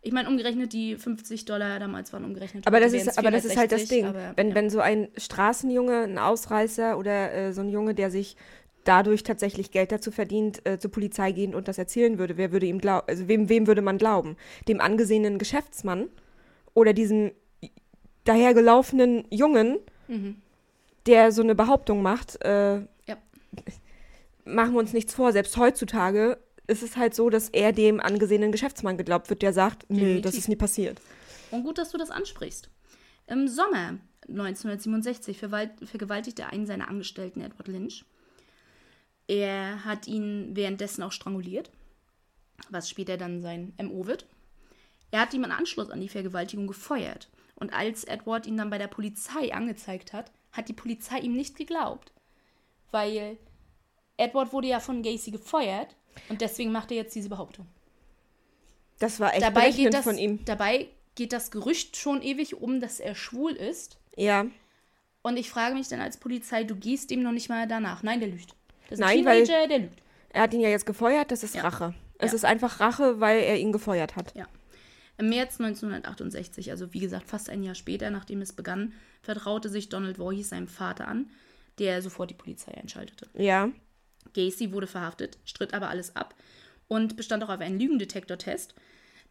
Ich meine, umgerechnet, die 50 Dollar damals waren umgerechnet. Aber das, ist, aber das ist halt das 460, Ding. aber, wenn, ja. wenn so ein Straßenjunge, ein Ausreißer oder äh, so ein Junge, der sich dadurch tatsächlich Geld dazu verdient, äh, zur Polizei gehen und das erzählen würde, wer würde ihm glauben, also wem, wem würde man glauben? Dem angesehenen Geschäftsmann oder diesem dahergelaufenen Jungen, Mhm. der so eine Behauptung macht, äh, Ja. machen wir uns nichts vor, selbst heutzutage ist es halt so, dass er dem angesehenen Geschäftsmann geglaubt wird, der sagt, nee, das ist nie passiert. Und gut, dass du das ansprichst. Im Sommer 1967 verwalt- vergewaltigte einen seiner Angestellten, Edward Lynch. Er hat ihn währenddessen auch stranguliert, was später dann sein MO wird. Er hat ihm einen Anschluss an die Vergewaltigung gefeuert. Und als Edward ihn dann bei der Polizei angezeigt hat, hat die Polizei ihm nicht geglaubt. Weil Edward wurde ja von Gacy gefeuert und deswegen macht er jetzt diese Behauptung Das war echt dabei geht, das, von ihm. dabei geht das Gerücht schon ewig um, dass er schwul ist. Ja. Und ich frage mich dann als Polizei, du gehst dem noch nicht mal danach. Nein, der lügt. Das ist Nein, ein weil- Teenager, der lügt. Er hat ihn ja jetzt gefeuert, das ist Ja. Rache. Es Ja. ist einfach Rache, weil er ihn gefeuert hat. Ja. Im März 1968, also wie gesagt fast ein Jahr später, nachdem es begann, vertraute sich Donald Voorhees seinem Vater an, der sofort die Polizei einschaltete. Ja. Gacy wurde verhaftet, stritt aber alles ab und bestand auch auf einen Lügendetektortest,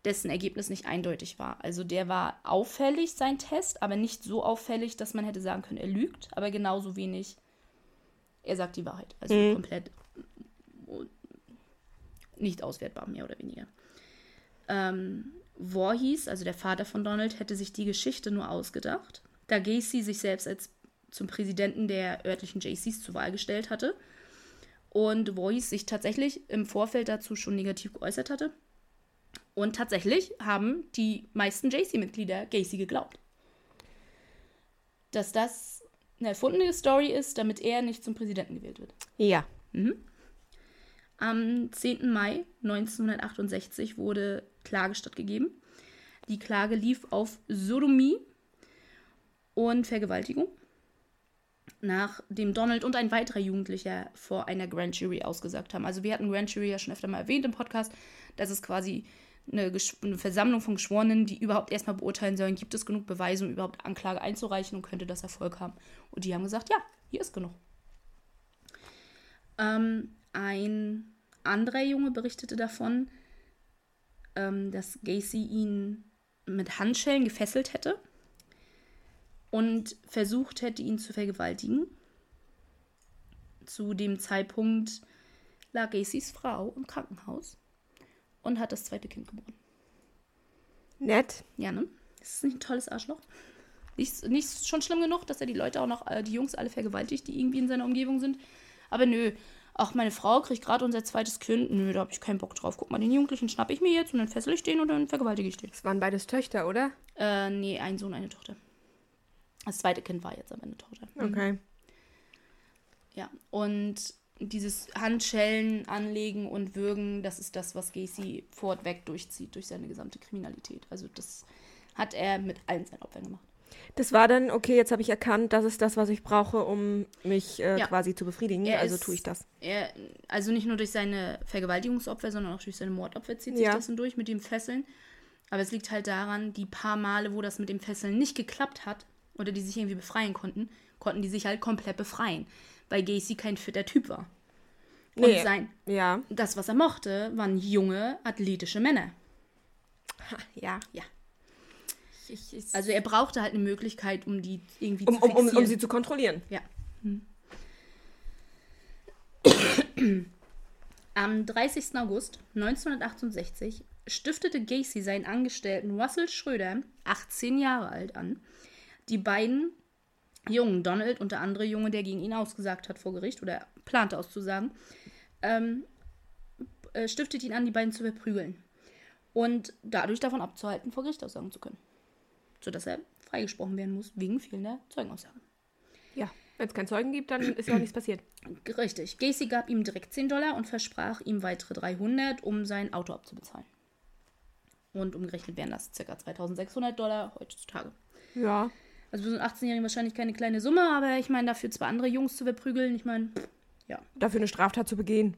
dessen Ergebnis nicht eindeutig war. Also der war auffällig, sein Test, aber nicht so auffällig, dass man hätte sagen können, er lügt, aber genauso wenig, er sagt die Wahrheit. Also Mhm. komplett nicht auswertbar, mehr oder weniger. Ähm, Voorhees, also der Vater von Donald, hätte sich die Geschichte nur ausgedacht, da Gacy sich selbst als zum Präsidenten der örtlichen JCs zur Wahl gestellt hatte und Voorhees sich tatsächlich im Vorfeld dazu schon negativ geäußert hatte. Und tatsächlich haben die meisten JC-Mitglieder Gacy geglaubt. Dass das eine erfundene Story ist, damit er nicht zum Präsidenten gewählt wird. Ja. Am 10. Mai 1968 wurde Klage stattgegeben. Die Klage lief auf Sodomie und Vergewaltigung, nachdem Donald und ein weiterer Jugendlicher vor einer Grand Jury ausgesagt haben. Also wir hatten Grand Jury ja schon öfter mal erwähnt im Podcast. Das ist quasi eine, eine Versammlung von Geschworenen, die überhaupt erstmal beurteilen sollen, gibt es genug Beweise, um überhaupt Anklage einzureichen und könnte das Erfolg haben. Und die haben gesagt, ja, hier ist genug. Ähm, ein anderer Junge berichtete davon, ähm, dass Gacy ihn mit Handschellen gefesselt hätte und versucht hätte, ihn zu vergewaltigen. Zu dem Zeitpunkt lag Gacys Frau im Krankenhaus und hat das zweite Kind geboren. Nett. Ja, ne? Das ist nicht ein tolles Arschloch. Nicht, nicht schon schlimm genug, dass er die Leute auch noch, äh, die Jungs alle vergewaltigt, die irgendwie in seiner Umgebung sind. Aber nö, ach, meine Frau kriegt gerade unser zweites Kind. Nö, da habe ich keinen Bock drauf. Guck mal, den Jugendlichen schnapp ich mir jetzt und dann fessel ich den und dann vergewaltige ich den. Das waren beides Töchter, oder? Äh, nee, ein Sohn, eine Tochter. Das zweite Kind war jetzt aber eine Tochter. Mhm. Okay. Ja, und dieses Handschellen anlegen und würgen, das ist das, was Gacy fortweg durchzieht durch seine gesamte Kriminalität. Also das hat er mit allen seinen Opfern gemacht. Das war dann, okay, jetzt habe ich erkannt, das ist das, was ich brauche, um mich äh, Ja. quasi zu befriedigen. Er also ist- tue ich das. Er, also nicht nur durch seine Vergewaltigungsopfer, sondern auch durch seine Mordopfer zieht sich Ja. das hindurch mit dem Fesseln. Aber es liegt halt daran, die paar Male, wo das mit dem Fesseln nicht geklappt hat oder die sich irgendwie befreien konnten, konnten die sich halt komplett befreien, weil Gacy kein fitter Typ war. Und Nee. sein, Ja. das, was er mochte, waren junge, athletische Männer. Ja. Ja. Ich, ich, Also er brauchte halt eine Möglichkeit, um die irgendwie um, zu um, um, fixieren. um sie zu kontrollieren. Ja. Hm. Am 30. August 1968 stiftete Gacy seinen Angestellten Russell Schröder, 18 Jahre alt, an, die beiden Jungen, Donald und der andere Junge, der gegen ihn ausgesagt hat vor Gericht oder plante auszusagen, ähm, äh, stiftet ihn an, die beiden zu verprügeln und dadurch davon abzuhalten, vor Gericht aussagen zu können. Sodass er freigesprochen werden muss wegen fehlender Zeugenaussagen. Ja. Wenn es keinen Zeugen gibt, dann ist ja auch nichts passiert. Richtig. Gacy gab ihm direkt 10 Dollar und versprach ihm weitere 300, um sein Auto abzubezahlen. Und umgerechnet wären das ca. 2600 Dollar heutzutage. Ja. Also für so einen 18-Jährigen wahrscheinlich keine kleine Summe, aber ich meine, dafür zwei andere Jungs zu verprügeln, ich meine, ja. Dafür eine Straftat zu begehen.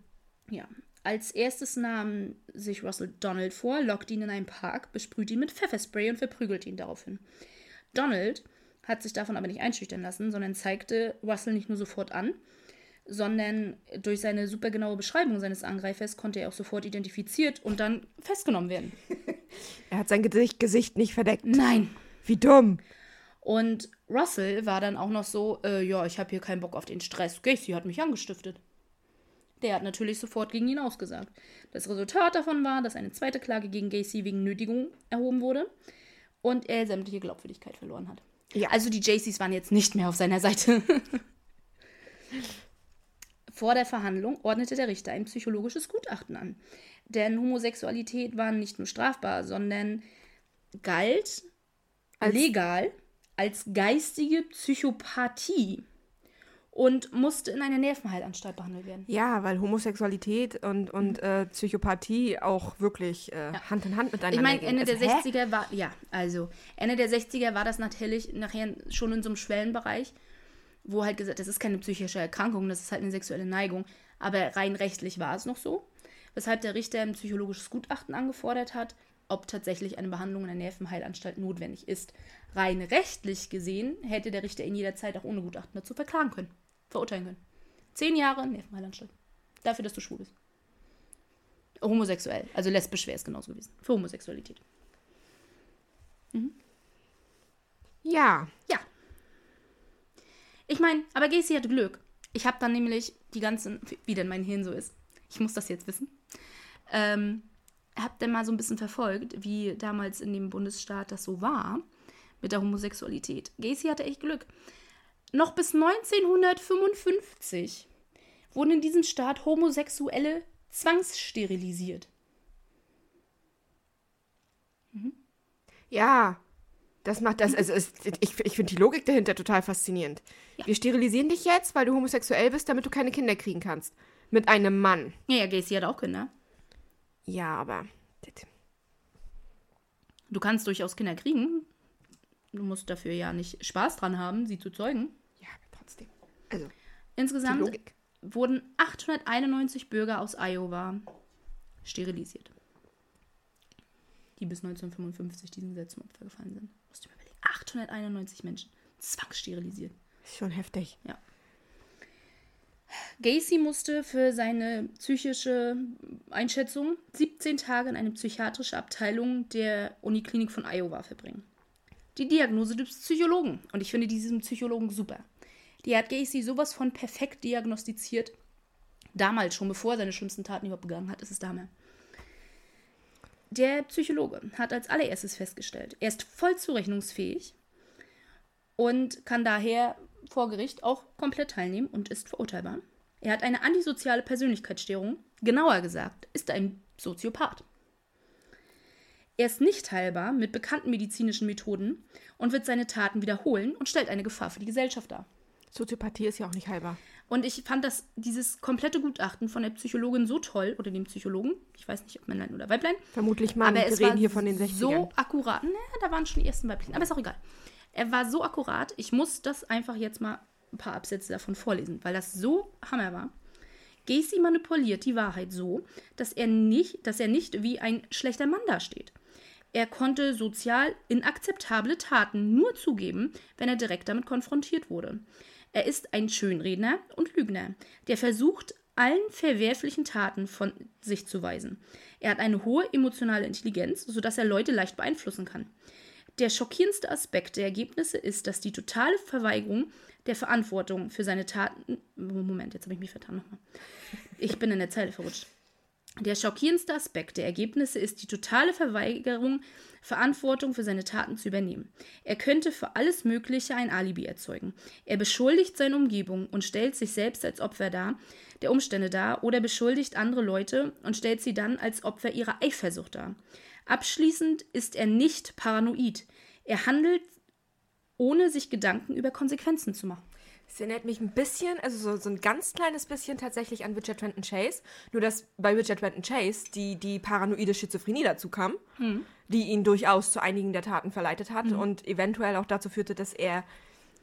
Ja. Als erstes nahm sich Russell Donald vor, lockt ihn in einen Park, besprüht ihn mit Pfefferspray und verprügelt ihn daraufhin. Donald hat sich davon aber nicht einschüchtern lassen, sondern zeigte Russell nicht nur sofort an, sondern durch seine supergenaue Beschreibung seines Angreifers konnte er auch sofort identifiziert und dann festgenommen werden. Er hat sein Gesicht, Gesicht nicht verdeckt. Nein. Wie dumm. Und Russell war dann auch noch so, äh, ja, ich habe hier keinen Bock auf den Stress. Gacy hat mich angestiftet. Der hat natürlich sofort gegen ihn ausgesagt. Das Resultat davon war, dass eine zweite Klage gegen Gacy wegen Nötigung erhoben wurde und er sämtliche Glaubwürdigkeit verloren hat. Ja. Also die JCs waren jetzt nicht mehr auf seiner Seite. Vor der Verhandlung ordnete der Richter ein psychologisches Gutachten an. Denn Homosexualität war nicht nur strafbar, sondern galt Als- legal als geistige Psychopathie und musste in einer Nervenheilanstalt behandelt werden. Ja, weil Homosexualität und, und äh, Psychopathie auch wirklich äh, Hand in Hand miteinander Ich meine, gehen. Ende der Also, hä? 60er war, ja, also Ende der 60er war das natürlich nachher schon in so einem Schwellenbereich, wo halt gesagt, das ist keine psychische Erkrankung, das ist halt eine sexuelle Neigung. Aber rein rechtlich war es noch so, weshalb der Richter ein psychologisches Gutachten angefordert hat, ob tatsächlich eine Behandlung in der Nervenheilanstalt notwendig ist. Rein rechtlich gesehen hätte der Richter ihn jederzeit auch ohne Gutachten dazu verklagen können, verurteilen können. Zehn Jahre Nervenheilanstalt. Dafür, dass du schwul bist. Homosexuell. Also lesbisch wäre es genauso gewesen. Für Homosexualität. Ja. Ja. Ich meine, aber Gacy hatte Glück. Ich habe dann nämlich die ganzen, wie denn mein Hirn so ist. Ich muss das jetzt wissen. Ähm, hab dann mal so ein bisschen verfolgt, wie damals in dem Bundesstaat das so war mit der Homosexualität. Gacy hatte echt Glück. Noch bis 1955 wurden in diesem Staat Homosexuelle zwangssterilisiert. Ja. Das macht das, also es, ich, ich finde die Logik dahinter total faszinierend. Wir sterilisieren dich jetzt, weil du homosexuell bist, damit du keine Kinder kriegen kannst. Mit einem Mann. Ja, ja, Gacy hat auch Kinder. Ja, aber. Du kannst durchaus Kinder kriegen. Du musst dafür ja nicht Spaß dran haben, sie zu zeugen. Ja, aber trotzdem. Also, Insgesamt wurden 891 Bürger aus Iowa sterilisiert. Die bis 1955 diesem Gesetz zum Opfer gefallen sind. Musst du mal überlegen. 891 Menschen zwangssterilisiert. Ist schon heftig. Gacy musste für seine psychische Einschätzung 17 Tage in eine psychiatrische Abteilung der Uniklinik von Iowa verbringen. Die Diagnose des Psychologen. Und ich finde diesen Psychologen super. Die hat Gacy sowas von perfekt diagnostiziert. Damals schon, bevor er seine schlimmsten Taten überhaupt begangen hat, ist es damals. Der Psychologe hat als allererstes festgestellt, er ist voll zurechnungsfähig und kann daher vor Gericht auch komplett teilnehmen und ist verurteilbar. Er hat eine antisoziale Persönlichkeitsstörung, genauer gesagt, ist er ein Soziopath. Er ist nicht heilbar mit bekannten medizinischen Methoden und wird seine Taten wiederholen und stellt eine Gefahr für die Gesellschaft dar. Soziopathie ist ja auch nicht heilbar. Und ich fand das, dieses komplette Gutachten von der Psychologin so toll, oder dem Psychologen, ich weiß nicht, ob Männlein oder Weiblein, Vermutlich Mann. aber Wir reden hier von den 60ern. so akkurat. Ne, da waren schon die ersten weiblichen, aber ist auch egal. Er war so akkurat, ich muss das einfach jetzt mal ein paar Absätze davon vorlesen, weil das so hammer war. Gacy manipuliert die Wahrheit so, dass er nicht, dass er nicht wie ein schlechter Mann dasteht. Er konnte sozial inakzeptable Taten nur zugeben, wenn er direkt damit konfrontiert wurde. Er ist ein Schönredner und Lügner, der versucht, allen verwerflichen Taten von sich zu weisen. Er hat eine hohe emotionale Intelligenz, sodass er Leute leicht beeinflussen kann. Der schockierendste Aspekt der Ergebnisse ist, dass die totale Verweigerung der Verantwortung für seine Taten. Moment, jetzt habe ich mich vertan nochmal. Ich bin in der Zeile verrutscht. Der schockierendste Aspekt der Ergebnisse ist die totale Verweigerung, Verantwortung für seine Taten zu übernehmen. Er könnte für alles Mögliche ein Alibi erzeugen. Er beschuldigt seine Umgebung und stellt sich selbst als Opfer dar, der Umstände dar, oder beschuldigt andere Leute und stellt sie dann als Opfer ihrer Eifersucht dar. Abschließend ist er nicht paranoid. Er handelt, ohne sich Gedanken über Konsequenzen zu machen. Es erinnert mich ein bisschen, also so, so ein ganz kleines bisschen tatsächlich an Richard Trenton Chase. Nur, dass bei Richard Trenton Chase die, die paranoide Schizophrenie dazu kam, die ihn durchaus zu einigen der Taten verleitet hat und eventuell auch dazu führte, dass er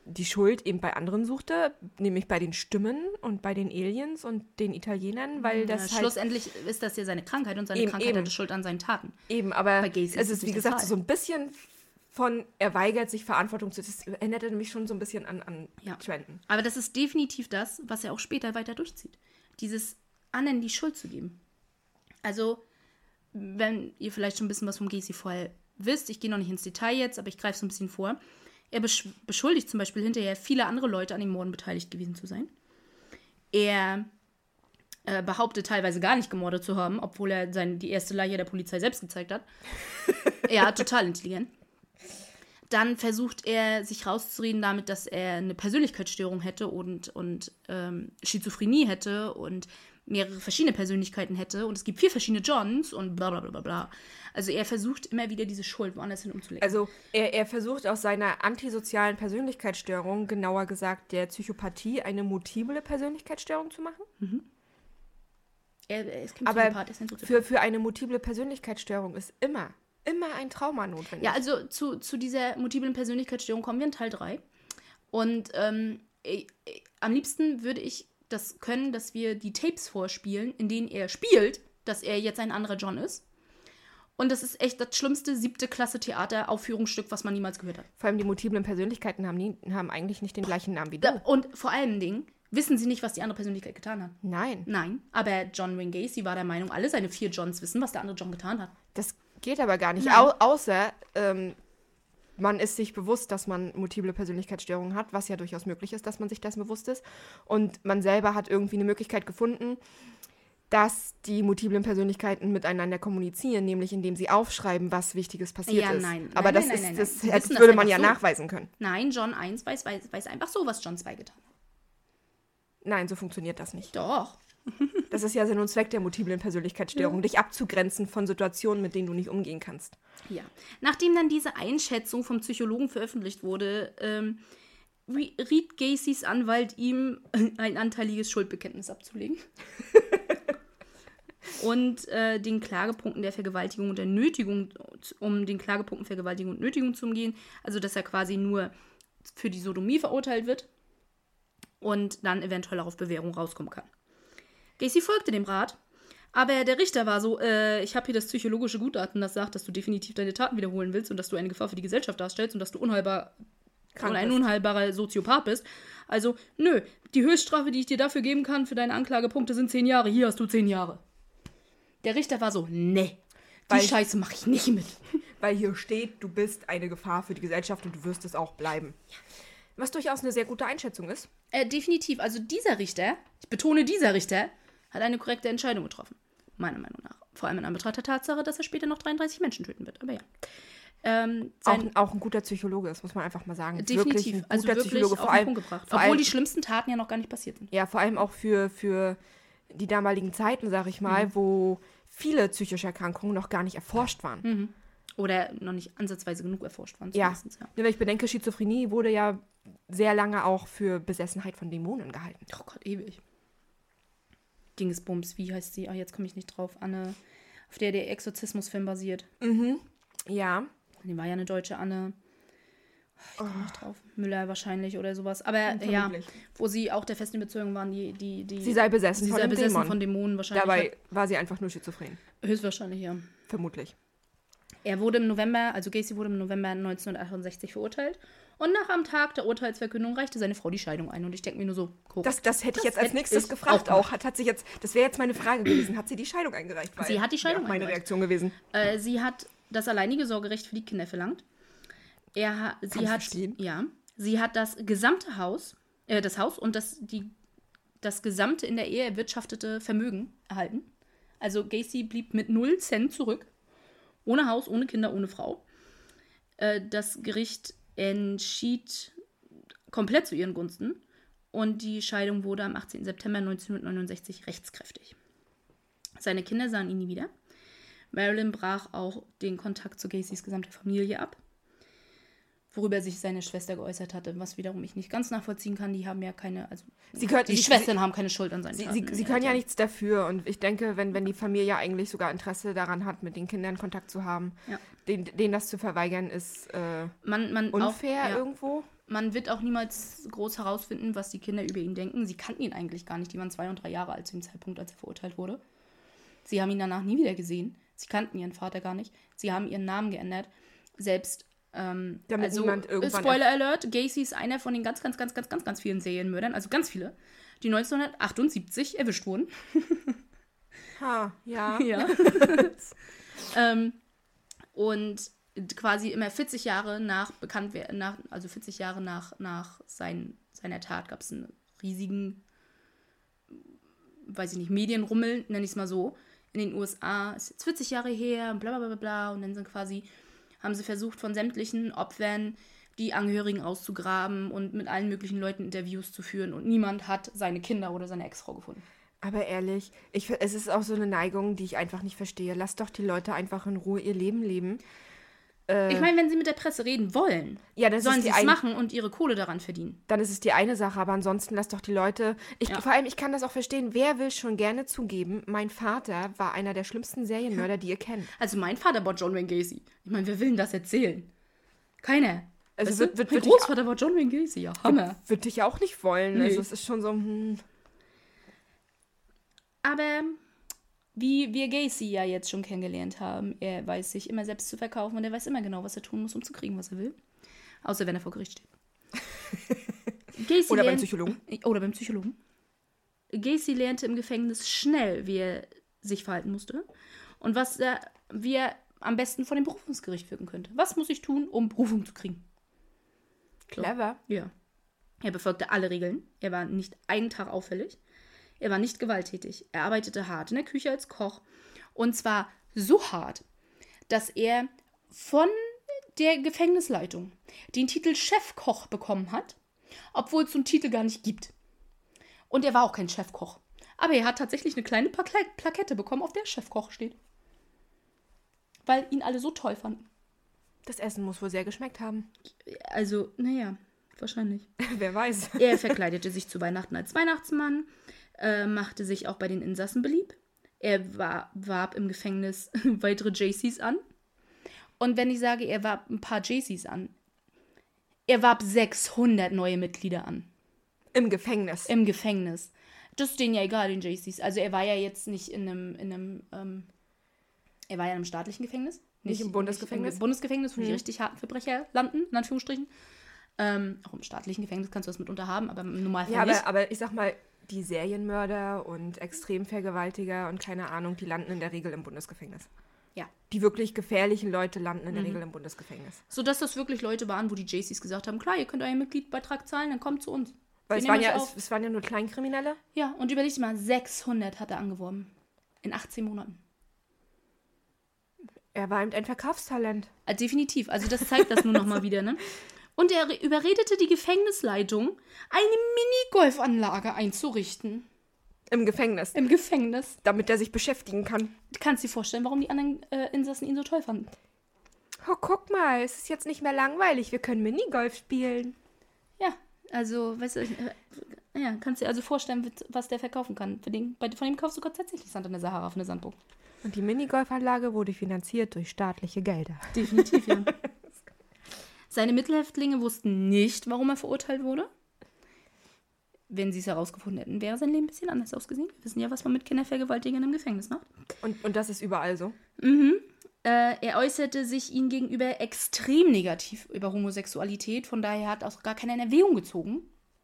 die Schuld eben bei anderen suchte, nämlich bei den Stimmen und bei den Aliens und den Italienern, weil das Ja, halt schlussendlich ist das ja seine Krankheit und seine Eben, Krankheit eben. hat Schuld an seinen Taten. Eben, aber es ist wie gesagt, so ein bisschen von, er weigert sich Verantwortung zu. Das erinnerte mich schon so ein bisschen an, an Ja. Trenton. Aber das ist definitiv das, was er auch später weiter durchzieht. Dieses anderen die Schuld zu geben. Also, wenn ihr vielleicht schon ein bisschen was vom Gacy vorher wisst, ich gehe noch nicht ins Detail jetzt, aber ich greife so ein bisschen vor. Er besch beschuldigt zum Beispiel hinterher viele andere Leute an den Morden beteiligt gewesen zu sein. Er äh, behauptet teilweise gar nicht gemordet zu haben, obwohl er sein, die erste Leiche der Polizei selbst gezeigt hat. ja, total intelligent. Dann versucht er, sich rauszureden damit, dass er eine Persönlichkeitsstörung hätte und, und ähm, Schizophrenie hätte und mehrere verschiedene Persönlichkeiten hätte und es gibt vier verschiedene Johns und bla bla bla bla bla. Also er versucht immer wieder diese Schuld woanders hin umzulegen. Also er, er versucht aus seiner antisozialen Persönlichkeitsstörung, genauer gesagt der Psychopathie, eine multiple Persönlichkeitsstörung zu machen. er, er ist kein Aber Psychopath, ist ein Soziopath. für, für eine multiple Persönlichkeitsstörung ist immer, immer ein Trauma notwendig. Ja, also zu, zu dieser multiplen Persönlichkeitsstörung kommen wir in Teil 3. Und ähm, ich, ich, am liebsten würde ich das können, dass wir die Tapes vorspielen, in denen er spielt, dass er jetzt ein anderer John ist. Und das ist echt das schlimmste siebte Klasse Theater-Aufführungsstück, was man niemals gehört hat. Vor allem die multiplen Persönlichkeiten haben, nie, haben eigentlich nicht den gleichen Namen wie du. und vor allen Dingen wissen sie nicht, was die andere Persönlichkeit getan hat. Nein, Nein, aber John Wayne Gacy war der Meinung, alle seine vier Johns wissen, was der andere John getan hat. das geht aber gar nicht. Nein. Au außer ähm, man ist sich bewusst, dass man multiple Persönlichkeitsstörungen hat, was ja durchaus möglich ist, dass man sich dessen bewusst ist. Und man selber hat irgendwie eine Möglichkeit gefunden, dass die multiplen Persönlichkeiten miteinander kommunizieren, nämlich indem sie aufschreiben, was Wichtiges passiert Ja, ist. nein. Aber Nein, das nein, ist, nein, nein, das, nein. Das würde man ja so. nachweisen können. Nein, John 1 weiß, weiß, weiß einfach so, was John 2 getan hat. Nein, so funktioniert das nicht. Doch. Das ist ja Sinn und Zweck der multiplen Persönlichkeitsstörung, dich abzugrenzen von Situationen, mit denen du nicht umgehen kannst. Ja. Nachdem dann diese Einschätzung vom Psychologen veröffentlicht wurde, ähm, riet Gacys Anwalt ihm ein anteiliges Schuldbekenntnis abzulegen. und äh, den Klagepunkten der Vergewaltigung und der Nötigung, um den Klagepunkten Vergewaltigung und Nötigung zu umgehen, also dass er quasi nur für die Sodomie verurteilt wird und dann eventuell auch auf Bewährung rauskommen kann. Gacy folgte dem Rat, aber der Richter war so, äh, ich habe hier das psychologische Gutachten, das sagt, dass du definitiv deine Taten wiederholen willst und dass du eine Gefahr für die Gesellschaft darstellst und dass du unheilbar Krank oder ein bist. unheilbarer Soziopath bist. Also, nö, die Höchststrafe, die ich dir dafür geben kann für deine Anklagepunkte sind zehn Jahre. Hier hast du zehn Jahre. Der Richter war so, nee, die weil, Scheiße mache ich nicht mit. Weil hier steht, du bist eine Gefahr für die Gesellschaft und du wirst es auch bleiben. Was durchaus eine sehr gute Einschätzung ist. Äh, definitiv. Also dieser Richter, ich betone dieser Richter, hat eine korrekte Entscheidung getroffen. Meiner Meinung nach. Vor allem in Anbetracht der Tatsache, dass er später noch 33 Menschen töten wird. Aber ja. Ähm, auch, auch, ein guter Psychologe, das muss man einfach mal sagen. Definitiv. Wirklich ein also guter also Psychologe. Vor allem, gebracht. Vor Obwohl allem, die schlimmsten Taten ja noch gar nicht passiert sind. Ja, vor allem auch für, für die damaligen Zeiten, sag ich mal, mhm. wo viele psychische Erkrankungen noch gar nicht erforscht waren. Mhm. Oder noch nicht ansatzweise genug erforscht waren. Ja. ja. Wenn ich bedenke, Schizophrenie wurde ja sehr lange auch für Besessenheit von Dämonen gehalten. Oh Gott, ewig. Dingsbums, wie heißt sie? Ah, jetzt komme ich nicht drauf. Anne, auf der der Exorzismusfilm basiert. Mhm. Ja. Die war ja eine deutsche Anne. Ich komme oh. nicht drauf. Müller wahrscheinlich oder sowas. Aber ja, wo sie auch der festen Überzeugung waren, die, die, die. Sie sei besessen, sie von, sei besessen Dämon. von Dämonen wahrscheinlich. Dabei war sie einfach nur schizophren. Höchstwahrscheinlich, ja. Vermutlich. Er wurde im November, also Gacy wurde im November 1968 verurteilt. Und nach am Tag der Urteilsverkündung reichte seine Frau die Scheidung ein. Und ich denke mir nur so, korrekt. Das, das hätte ich jetzt als nächstes gefragt auch. auch. Hat, hat sie jetzt, das wäre jetzt meine Frage gewesen. Hat sie die Scheidung eingereicht? Weil sie hat die Scheidung ja, meine eingereicht. Reaktion gewesen. Äh, sie hat das alleinige Sorgerecht für die Kinder verlangt. Er, sie Kann hat, verstehen. ja, sie hat das gesamte Haus, äh, das Haus und das, die, das gesamte in der Ehe erwirtschaftete Vermögen erhalten. Also Gacy blieb mit null Cent zurück. Ohne Haus, ohne Kinder, ohne Frau. Äh, das Gericht entschied komplett zu ihren Gunsten und die Scheidung wurde am 18. September 1969 rechtskräftig. Seine Kinder sahen ihn nie wieder. Marilyn brach auch den Kontakt zu Gacys gesamte Familie ab, worüber sich seine Schwester geäußert hatte, was wiederum ich nicht ganz nachvollziehen kann. Die haben ja keine, also sie können, die sie, Schwestern sie, haben keine Schuld an seinen sie, Taten. Sie, sie können ja nichts dafür und ich denke, wenn, wenn die Familie eigentlich sogar Interesse daran hat, mit den Kindern Kontakt zu haben, ja. denen, denen das zu verweigern, ist äh, man, man unfair auch, ja. irgendwo. Man wird auch niemals groß herausfinden, was die Kinder über ihn denken. Sie kannten ihn eigentlich gar nicht. Die waren zwei und drei Jahre alt zu dem Zeitpunkt, als er verurteilt wurde. Sie haben ihn danach nie wieder gesehen. Sie kannten ihren Vater gar nicht. Sie haben ihren Namen geändert. Selbst ähm, Damit also, niemand irgendwann Spoiler Alert, Gacy ist einer von den ganz, ganz, ganz, ganz, ganz, ganz vielen Serienmördern, also ganz viele, die 1978 erwischt wurden. ha, ja. ja. ähm, und quasi immer 40 Jahre nach bekannt nach, also 40 Jahre nach, nach sein, seiner Tat gab es einen riesigen, weiß ich nicht, Medienrummel, nenne ich es mal so, in den USA. Ist jetzt 40 Jahre her, bla bla bla bla. Und dann sind quasi haben sie versucht, von sämtlichen Opfern die Angehörigen auszugraben und mit allen möglichen Leuten Interviews zu führen. Und niemand hat seine Kinder oder seine Ex-Frau gefunden. Aber ehrlich, ich, es ist auch so eine Neigung, die ich einfach nicht verstehe. Lass doch die Leute einfach in Ruhe ihr Leben leben. Äh, ich meine, wenn sie mit der Presse reden wollen, ja, sollen sie es machen und ihre Kohle daran verdienen. Dann ist es die eine Sache, aber ansonsten lass doch die Leute. Ich, ja. Vor allem, ich kann das auch verstehen. Wer will schon gerne zugeben, mein Vater war einer der schlimmsten Serienmörder, die ihr kennt. Also mein Vater war John Wayne Gacy. Ich meine, wer will denn das erzählen? Keiner. Also weißt wird, wird, mein Großvater war John Wayne Gacy, ja, Hammer. Würde ich auch nicht wollen. Nee. Also es ist schon so. Hm. Aber wie wir Gacy ja jetzt schon kennengelernt haben. Er weiß sich immer selbst zu verkaufen und er weiß immer genau, was er tun muss, um zu kriegen, was er will. Außer wenn er vor Gericht steht. Gacy oder beim Psychologen. Oder beim Psychologen. Gacy lernte im Gefängnis schnell, wie er sich verhalten musste und was er, wie er am besten vor dem Berufungsgericht wirken könnte. Was muss ich tun, um Berufung zu kriegen? Clever. So. Ja. Er befolgte alle Regeln. Er war nicht einen Tag auffällig. Er war nicht gewalttätig. Er arbeitete hart in der Küche als Koch. Und zwar so hart, dass er von der Gefängnisleitung den Titel Chefkoch bekommen hat, obwohl es so einen Titel gar nicht gibt. Und er war auch kein Chefkoch. Aber er hat tatsächlich eine kleine Plakette bekommen, auf der Chefkoch steht. Weil ihn alle so toll fanden. Das Essen muss wohl sehr geschmeckt haben. Also, naja. Wahrscheinlich. Wer weiß. Er verkleidete sich zu Weihnachten als Weihnachtsmann, äh, machte sich auch bei den Insassen beliebt. Er war, warb im Gefängnis weitere JCs an. Und wenn ich sage, er warb ein paar JCs an, er warb 600 neue Mitglieder an. Im Gefängnis. Im Gefängnis. Das ist denen ja egal, den JCs. Also er war ja jetzt nicht in einem, in einem, ähm, er war ja in einem staatlichen Gefängnis. Nicht im Bundesgefängnis? Im Bundesgefängnis, wo die richtig harten Verbrecher landen, in Anführungsstrichen. Ähm, auch im staatlichen Gefängnis kannst du das mitunter haben, aber im Normalfall ja, nicht. aber, aber ich sag mal, die Serienmörder und Extremvergewaltiger und keine Ahnung, die landen in der Regel im Bundesgefängnis. Ja. Die wirklich gefährlichen Leute landen in der Regel im Bundesgefängnis. Sodass das wirklich Leute waren, wo die JCs gesagt haben, klar, ihr könnt euren Mitgliedbeitrag zahlen, dann kommt zu uns. Weil es waren, ja, es, es waren ja nur Kleinkriminelle. Ja, und überleg dir mal, 600 hat er angeworben. In 18 Monaten. Er war eben ein Verkaufstalent. Also definitiv. Also das zeigt das nur nochmal wieder, ne? Und er re- überredete die Gefängnisleitung, eine Minigolfanlage einzurichten. Im Gefängnis. Im Gefängnis. Damit er sich beschäftigen kann. Du kannst dir vorstellen, warum die anderen äh, Insassen ihn so toll fanden. Oh, guck mal, es ist jetzt nicht mehr langweilig. Wir können Minigolf spielen. Ja, also, weißt du, äh, ja, kannst dir also vorstellen, was der verkaufen kann. Für den, bei, von dem kaufst du gerade tatsächlich Sand in der Sahara für eine Sandburg. Und die Minigolfanlage wurde finanziert durch staatliche Gelder. Definitiv, ja. Seine Mittelhäftlinge wussten nicht, warum er verurteilt wurde. Wenn sie es herausgefunden hätten, wäre sein Leben ein bisschen anders ausgesehen. Wir wissen ja, was man mit Kindervergewaltigern im Gefängnis macht. Und, und das ist überall so. Äh, er äußerte sich ihnen gegenüber extrem negativ über Homosexualität. Von daher hat auch gar keiner in Erwägung gezogen.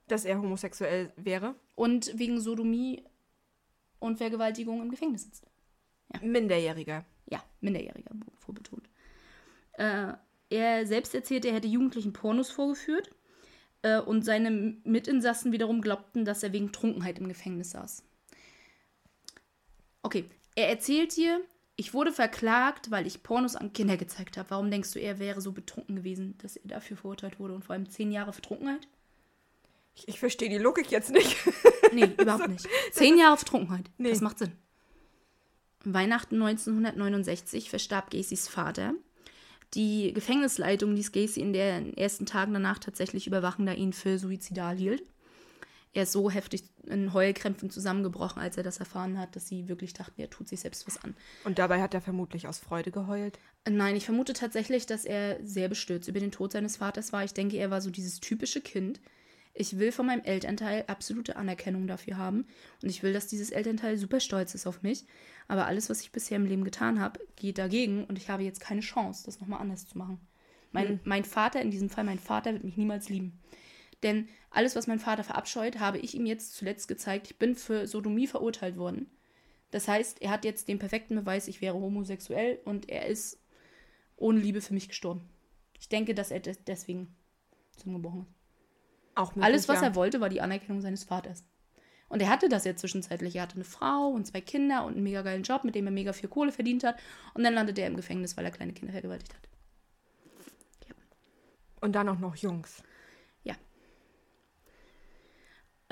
Dass er homosexuell wäre. Und wegen Sodomie und Vergewaltigung im Gefängnis sitzt. Minderjähriger. Ja, Minderjähriger, vorbetont. Äh, er selbst erzählte, er hätte Jugendlichen Pornos vorgeführt. Äh, und seine Mitinsassen wiederum glaubten, dass er wegen Trunkenheit im Gefängnis saß. Okay, er erzählt dir, ich wurde verklagt, weil ich Pornos an Kinder gezeigt habe. Warum denkst du, er wäre so betrunken gewesen, dass er dafür verurteilt wurde und vor allem zehn Jahre für Trunkenheit? Ich, ich verstehe die Logik jetzt nicht. Nee, überhaupt nicht. Zehn Jahre für Trunkenheit. Nee. Das macht Sinn. Weihnachten 1969 verstarb Gacys Vater. Die Gefängnisleitung ließ Gacy in den ersten Tagen danach tatsächlich überwachen, da ihn für suizidal hielt. Er ist so heftig in Heulkrämpfen zusammengebrochen, als er das erfahren hat, dass sie wirklich dachten, er tut sich selbst was an. Und dabei hat er vermutlich aus Freude geheult. Nein, ich vermute tatsächlich, dass er sehr bestürzt über den Tod seines Vaters war. Ich denke, er war so dieses typische Kind. Ich will von meinem Elternteil absolute Anerkennung dafür haben. Und ich will, dass dieses Elternteil super stolz ist auf mich. Aber alles, was ich bisher im Leben getan habe, geht dagegen. Und ich habe jetzt keine Chance, das nochmal anders zu machen. Mein, mein Vater, in diesem Fall mein Vater, wird mich niemals lieben. Denn alles, was mein Vater verabscheut, habe ich ihm jetzt zuletzt gezeigt. Ich bin für Sodomie verurteilt worden. Das heißt, er hat jetzt den perfekten Beweis, ich wäre homosexuell und er ist ohne Liebe für mich gestorben. Ich denke, dass er des deswegen zusammengebrochen ist. Auch möglich, Alles, was ja. er wollte, war die Anerkennung seines Vaters. Und er hatte das ja zwischenzeitlich. Er hatte eine Frau und zwei Kinder und einen mega geilen Job, mit dem er mega viel Kohle verdient hat. Und dann landete er im Gefängnis, weil er kleine Kinder vergewaltigt hat. Und dann auch noch Jungs.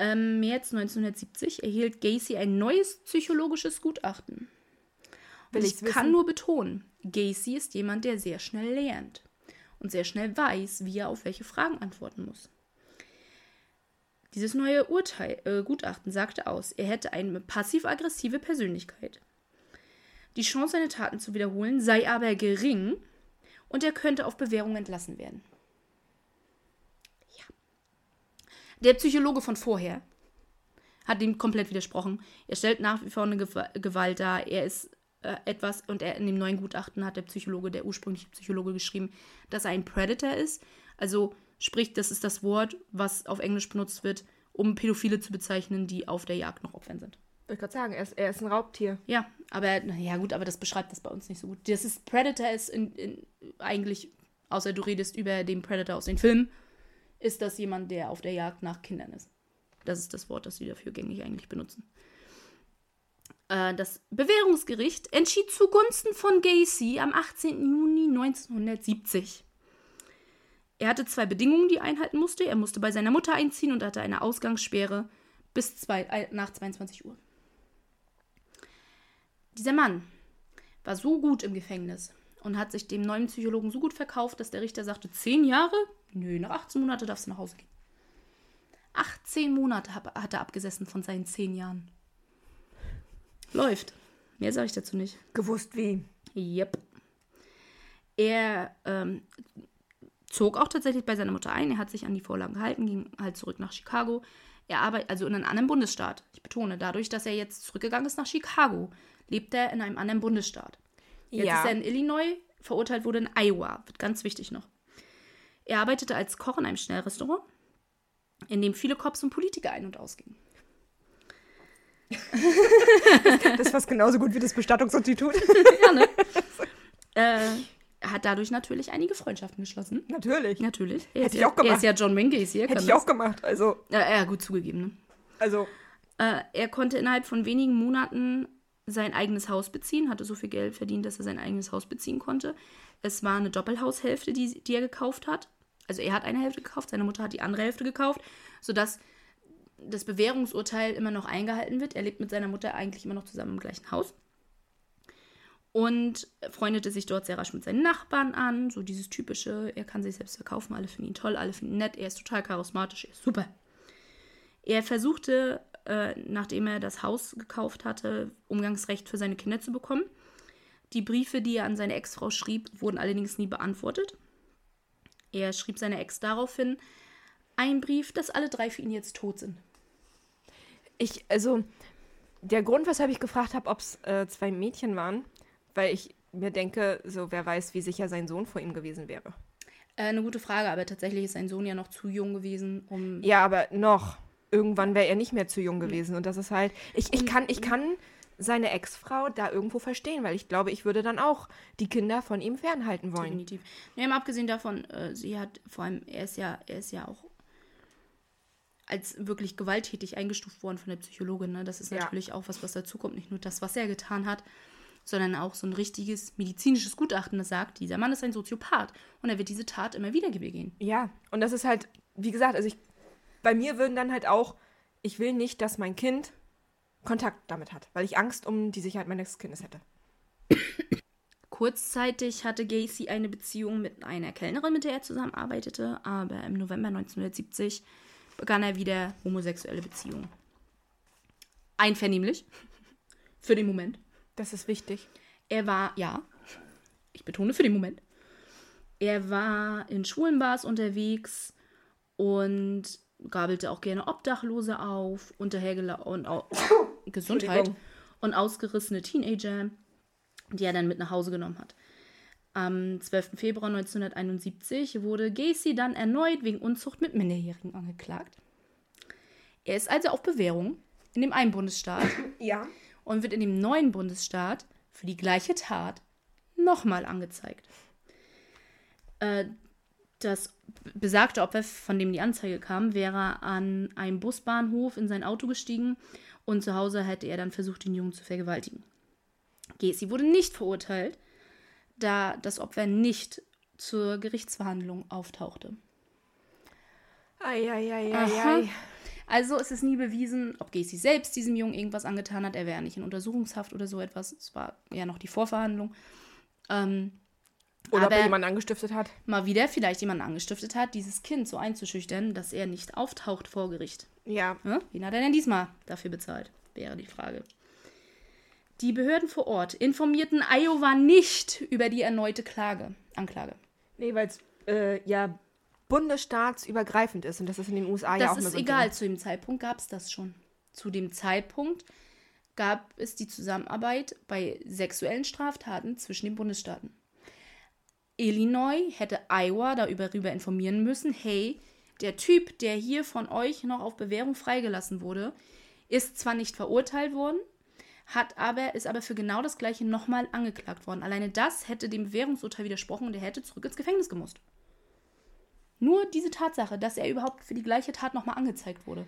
Im März 1970 erhielt Gacy ein neues psychologisches Gutachten. Und ich kann nur betonen, Gacy ist jemand, der sehr schnell lernt und sehr schnell weiß, wie er auf welche Fragen antworten muss. Dieses neue Urteil, äh, Gutachten sagte aus, er hätte eine passiv-aggressive Persönlichkeit. Die Chance, seine Taten zu wiederholen, sei aber gering und er könnte auf Bewährung entlassen werden. Ja. Der Psychologe von vorher hat ihm komplett widersprochen. Er stellt nach wie vor eine Gew Gewalt dar. Er ist äh, etwas, und er in dem neuen Gutachten hat der Psychologe, der ursprüngliche Psychologe, geschrieben, dass er ein Predator ist. Also sprich, das ist das Wort, was auf Englisch benutzt wird, um Pädophile zu bezeichnen, die auf der Jagd noch Opfern sind. Ich gerade sagen, er ist, er ist ein Raubtier. Ja, aber na ja gut, aber das beschreibt das bei uns nicht so gut. Das ist Predator ist in, in, eigentlich, außer du redest über den Predator aus den Filmen, ist das jemand, der auf der Jagd nach Kindern ist. Das ist das Wort, das sie dafür gängig eigentlich benutzen. Äh, das Bewährungsgericht entschied zugunsten von Gacy am 18. Juni 1970. Er hatte zwei Bedingungen, die er einhalten musste. Er musste bei seiner Mutter einziehen und hatte eine Ausgangssperre bis zwei, äh, nach 22 Uhr. Dieser Mann war so gut im Gefängnis und hat sich dem neuen Psychologen so gut verkauft, dass der Richter sagte, zehn Jahre? Nö, nach 18 Monate darfst du nach Hause gehen. 18 Monate hat er abgesessen von seinen 10 Jahren. Läuft. Mehr sage ich dazu nicht. Gewusst wie. Yep. Er ähm, zog auch tatsächlich bei seiner Mutter ein. Er hat sich an die Vorlagen gehalten, ging halt zurück nach Chicago. Er arbeitet also in einem anderen Bundesstaat. Ich betone, dadurch, dass er jetzt zurückgegangen ist nach Chicago, lebt er in einem anderen Bundesstaat. Jetzt Ja. ist er in Illinois, verurteilt wurde in Iowa. Wird ganz wichtig noch. Er arbeitete als Koch in einem Schnellrestaurant, in dem viele Cops und Politiker ein- und ausgingen. Das ist fast genauso gut wie das Bestattungsinstitut. Ja, ne? äh, hat dadurch natürlich einige Freundschaften geschlossen. Natürlich. Natürlich. Er Hätte ich ja, auch gemacht. Er ist ja John Wayne Gacy. Er Hätte ich das. auch gemacht. Also, Ja, ja, gut zugegeben. Ne? also Äh, er konnte innerhalb von wenigen Monaten sein eigenes Haus beziehen, hatte so viel Geld verdient, dass er sein eigenes Haus beziehen konnte. Es war eine Doppelhaushälfte, die, die er gekauft hat. Also er hat eine Hälfte gekauft, seine Mutter hat die andere Hälfte gekauft, sodass das Bewährungsurteil immer noch eingehalten wird. Er lebt mit seiner Mutter eigentlich immer noch zusammen im gleichen Haus. Und freundete sich dort sehr rasch mit seinen Nachbarn an. So dieses typische, er kann sich selbst verkaufen, alle finden ihn toll, alle finden ihn nett, er ist total charismatisch, er ist super. Er versuchte, äh, nachdem er das Haus gekauft hatte, Umgangsrecht für seine Kinder zu bekommen. Die Briefe, die er an seine Ex-Frau schrieb, wurden allerdings nie beantwortet. Er schrieb seiner Ex daraufhin einen Brief, dass alle drei für ihn jetzt tot sind. ich, also der Grund, weshalb ich gefragt habe, ob es äh, zwei Mädchen waren, weil ich mir denke, so wer weiß, wie sicher sein Sohn vor ihm gewesen wäre. Äh, eine gute Frage, aber tatsächlich ist sein Sohn ja noch zu jung gewesen, um. Ja, aber noch. Irgendwann wäre er nicht mehr zu jung gewesen. Und das ist halt. Ich, ich, kann, ich kann seine Ex-Frau da irgendwo verstehen, weil ich glaube, ich würde dann auch die Kinder von ihm fernhalten wollen. Definitiv. Nee, mal abgesehen davon, äh, sie hat vor allem, er ist ja, er ist ja auch als wirklich gewalttätig eingestuft worden von der Psychologin. Ne? Das ist Ja. natürlich auch was, was dazukommt. Nicht nur das, was er getan hat, sondern auch so ein richtiges medizinisches Gutachten, das sagt, dieser Mann ist ein Soziopath und er wird diese Tat immer wieder begehen. Ja, und das ist halt, wie gesagt, also ich, bei mir würden dann halt auch, ich will nicht, dass mein Kind Kontakt damit hat, weil ich Angst um die Sicherheit meines Kindes hätte. Kurzzeitig hatte Gacy eine Beziehung mit einer Kellnerin, mit der er zusammenarbeitete, aber im November 1970 begann er wieder homosexuelle Beziehungen. Einvernehmlich. Für den Moment. Das ist wichtig. Er war, ja, ich betone für den Moment. Er war in schwulen Bars unterwegs und gabelte auch gerne Obdachlose auf, unterhergela und au Gesundheit und ausgerissene Teenager, die er dann mit nach Hause genommen hat. Am 12. Februar 1971 wurde Gacy dann erneut wegen Unzucht mit Minderjährigen angeklagt. Er ist also auf Bewährung in dem einen Bundesstaat Ja. Und wird in dem neuen Bundesstaat für die gleiche Tat nochmal angezeigt. Äh, das besagte Opfer, von dem die Anzeige kam, wäre an einem Busbahnhof in sein Auto gestiegen und zu Hause hätte er dann versucht, den Jungen zu vergewaltigen. Gacy wurde nicht verurteilt, da das Opfer nicht zur Gerichtsverhandlung auftauchte. Eieieiei. Aha. Also es ist nie bewiesen, ob Gacy selbst diesem Jungen irgendwas angetan hat. Er wäre nicht in Untersuchungshaft oder so etwas. Es war ja noch die Vorverhandlung. Ähm, Oder ob er jemanden angestiftet hat. mal wieder vielleicht jemanden angestiftet hat, dieses Kind so einzuschüchtern, dass er nicht auftaucht vor Gericht. Ja. Ja? Wen hat er denn diesmal dafür bezahlt? Wäre die Frage. Die Behörden vor Ort informierten Iowa nicht über die erneute Klage, Anklage. Nee, weil es äh, ja bundesstaatsübergreifend ist und das ist in den USA ja auch Das ist so egal, zu dem Zeitpunkt gab es das schon. Zu dem Zeitpunkt gab es die Zusammenarbeit bei sexuellen Straftaten zwischen den Bundesstaaten. Illinois hätte Iowa darüber informieren müssen, hey, der Typ, der hier von euch noch auf Bewährung freigelassen wurde, ist zwar nicht verurteilt worden, hat aber, ist aber für genau das gleiche nochmal angeklagt worden. Alleine das hätte dem Bewährungsurteil widersprochen und er hätte zurück ins Gefängnis gemusst. Nur diese Tatsache, dass er überhaupt für die gleiche Tat nochmal angezeigt wurde.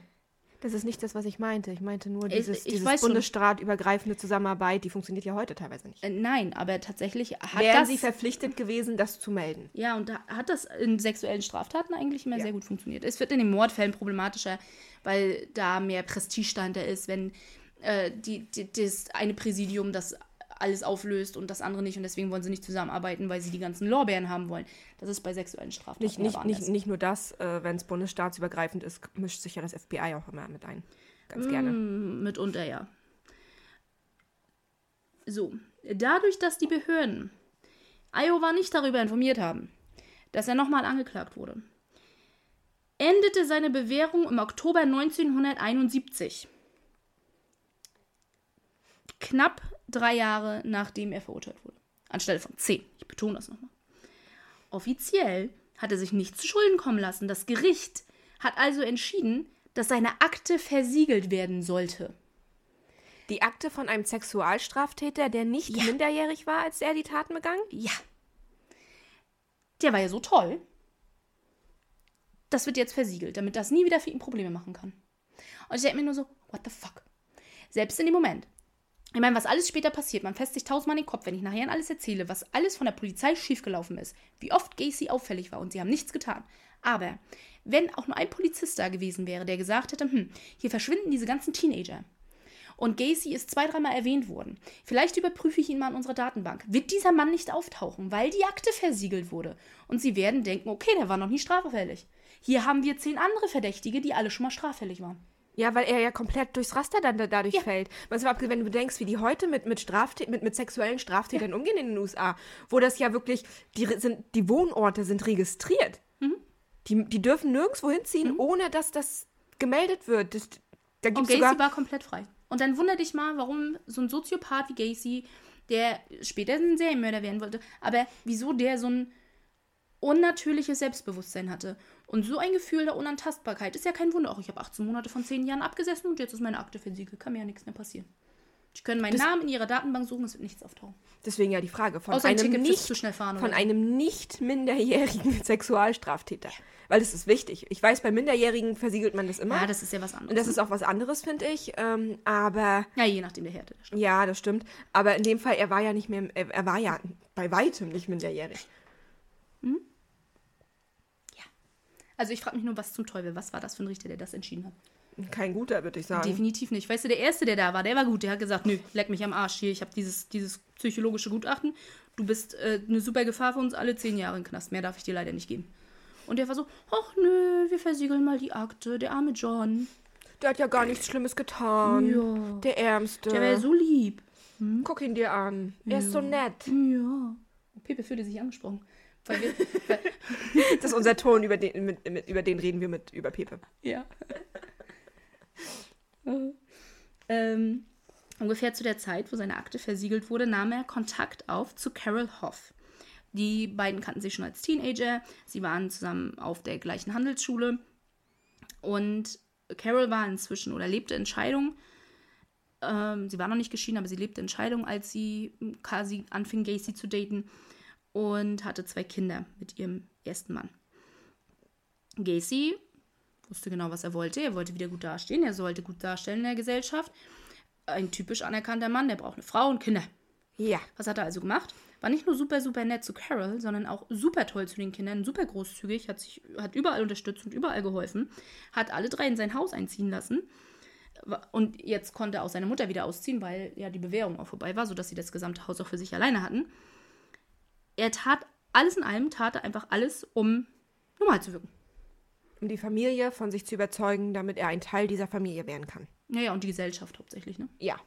Das ist nicht das, was ich meinte. Ich meinte nur Ich- dieses, ich dieses weiß schon. bundesstaatübergreifende Zusammenarbeit, die funktioniert ja heute teilweise nicht. Äh, nein, aber tatsächlich hat Wären das. sie verpflichtet gewesen, das zu melden? ja, und da hat das in sexuellen Straftaten eigentlich immer Ja. sehr gut funktioniert. Es wird in den Mordfällen problematischer, weil da mehr Prestige dahinter ist, wenn äh, die, die, das eine Präsidium das alles auflöst und das andere nicht und deswegen wollen sie nicht zusammenarbeiten, weil sie die ganzen Lorbeeren haben wollen. Das ist bei sexuellen Straftaten Nicht, nicht, nicht, nicht nur das, äh, wenn es bundesstaatsübergreifend ist, mischt sich ja das FBI auch immer mit ein. Ganz gerne. Mm, Mitunter, ja. So, dadurch, dass die Behörden Iowa nicht darüber informiert haben, dass er nochmal angeklagt wurde, endete seine Bewährung im Oktober 1971. Knapp drei Jahre nachdem er verurteilt wurde. Anstelle von zehn. Ich betone das nochmal. Offiziell hat er sich nicht zu Schulden kommen lassen. Das Gericht hat also entschieden, dass seine Akte versiegelt werden sollte. Die Akte von einem Sexualstraftäter, der nicht Ja. minderjährig war, als er die Taten begangen? Ja. Der war ja so toll. Das wird jetzt versiegelt, damit das nie wieder für ihn Probleme machen kann. Und ich denke mir nur so, what the fuck? Selbst in dem Moment. Ich meine, was alles später passiert, man fässt sich tausendmal den Kopf, wenn ich nachher alles erzähle, was alles von der Polizei schiefgelaufen ist, wie oft Gacy auffällig war und sie haben nichts getan. Aber wenn auch nur ein Polizist da gewesen wäre, der gesagt hätte, hm, hier verschwinden diese ganzen Teenager, und Gacy ist zwei, dreimal erwähnt worden. Vielleicht überprüfe ich ihn mal in unserer Datenbank. Wird dieser Mann nicht auftauchen, weil die Akte versiegelt wurde. Und sie werden denken, okay, der war noch nie straffällig. Hier haben wir zehn andere Verdächtige, die alle schon mal straffällig waren. Ja, weil er ja komplett durchs Raster dann da- dadurch Ja. fällt. Was aber, wenn du bedenkst, wie die heute mit, mit, Straftät mit, mit sexuellen Straftätern umgehen in den USA, wo das ja wirklich, die, sind, die Wohnorte sind registriert. Mhm. Die, die dürfen nirgendwo hinziehen, ohne dass das gemeldet wird. Das, da Und gibt's Gacy sogar, war komplett frei. Und dann wundere dich mal, warum so ein Soziopath wie Gacy, der später ein Serienmörder werden wollte, aber wieso der so ein unnatürliches Selbstbewusstsein hatte. Und so ein Gefühl der Unantastbarkeit ist ja kein Wunder. Auch ich habe 18 Monate von 10 Jahren abgesessen und jetzt ist meine Akte versiegelt. Kann mir ja nichts mehr passieren. Die können meinen Namen in ihrer Datenbank suchen, es wird nichts auftauchen. deswegen ja die Frage, von Außer ein einem, Ticket nicht, zu schnell fahren von oder einem nicht minderjährigen Sexualstraftäter. Weil das ist wichtig. Ich weiß, bei Minderjährigen versiegelt man das immer. Ja, das ist ja was Und anderes. das ist auch was anderes, finde ich. Ähm, aber ja, je nachdem der Härte der. Ja, das stimmt. Aber in dem Fall, er war ja nicht mehr, er, er war ja bei weitem nicht minderjährig. Also ich frage mich nur, was zum Teufel, was war das für ein Richter, der das entschieden hat? Kein guter, würde ich sagen. Definitiv nicht. Weißt du, der Erste, der da war, der war gut. Der hat gesagt, nö, leck mich am Arsch hier. Ich habe dieses, dieses psychologische Gutachten. Du bist äh, eine super Gefahr für uns alle zehn Jahre im Knast. Mehr darf ich dir leider nicht geben. Und der war so, ach nö, wir versiegeln mal die Akte. Der arme John. Der hat ja gar nichts Schlimmes getan. Ja. Der Ärmste. Der wäre so lieb. Guck ihn dir an. Er ist so nett. Ja. Pepe fühlte sich angesprochen. Wir, Das ist unser Ton, über den, mit, mit, über den reden wir mit über Pepe. Ja. ähm, ungefähr zu der Zeit, wo seine Akte versiegelt wurde, nahm er Kontakt auf zu Carol Hoff. Die beiden kannten sich schon als Teenager. Sie waren zusammen auf der gleichen Handelsschule. Und Carol war inzwischen oder lebte in Scheidung. Ähm, sie war noch nicht geschieden, aber sie lebte in Scheidung, als sie quasi anfing, Gacy zu daten. Und hatte zwei Kinder mit ihrem ersten Mann. Gacy wusste genau, was er wollte. Er wollte wieder gut dastehen. Er sollte gut darstellen in der Gesellschaft. Ein typisch anerkannter Mann, der braucht eine Frau und Kinder. Ja. Was hat er also gemacht? War nicht nur super, super nett zu Carol, sondern auch super toll zu den Kindern, super großzügig, hat sich, hat überall unterstützt und überall geholfen, hat alle drei in sein Haus einziehen lassen. Und jetzt konnte auch seine Mutter wieder ausziehen, weil ja die Bewährung auch vorbei war, sodass sie das gesamte Haus auch für sich alleine hatten. Er tat alles in allem, tat er einfach alles, um normal zu wirken. Um die Familie von sich zu überzeugen, damit er ein Teil dieser Familie werden kann. Naja, und die Gesellschaft hauptsächlich, ne? Ja.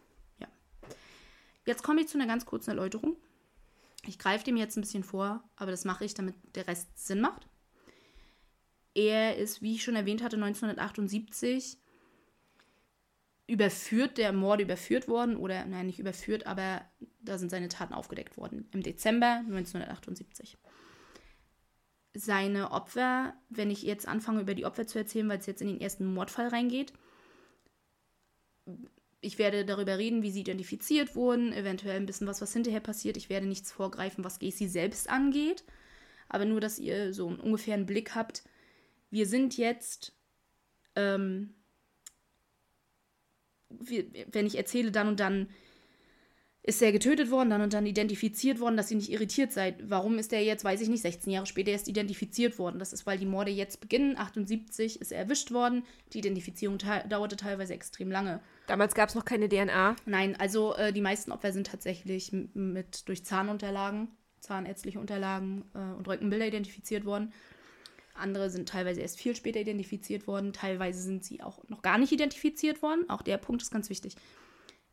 Jetzt komme ich zu einer ganz kurzen Erläuterung. Ich greife dem jetzt ein bisschen vor, aber das mache ich, damit der Rest Sinn macht. Er ist, wie ich schon erwähnt hatte, 1978 überführt, der Morde überführt worden, oder nein, nicht überführt, aber da sind seine Taten aufgedeckt worden, im Dezember 1978. Seine Opfer, wenn ich jetzt anfange, über die Opfer zu erzählen, weil es jetzt in den ersten Mordfall reingeht, ich werde darüber reden, wie sie identifiziert wurden, eventuell ein bisschen was, was hinterher passiert. Ich werde nichts vorgreifen, was Gacy selbst angeht, aber nur, dass ihr so einen ungefähren Blick habt. Wir sind jetzt, ähm, wenn ich erzähle, dann und dann ist er getötet worden, dann und dann identifiziert worden, dass ihr nicht irritiert seid. Warum ist er jetzt, weiß ich nicht, 16 Jahre später erst identifiziert worden? Das ist, weil die Morde jetzt beginnen. 78 ist er erwischt worden. Die Identifizierung te dauerte teilweise extrem lange. Damals gab es noch keine DNA. Nein, also äh, die meisten Opfer sind tatsächlich mit durch Zahnunterlagen, zahnärztliche Unterlagen äh, und Röntgenbilder identifiziert worden. Andere sind teilweise erst viel später identifiziert worden, teilweise sind sie auch noch gar nicht identifiziert worden. Auch der Punkt ist ganz wichtig.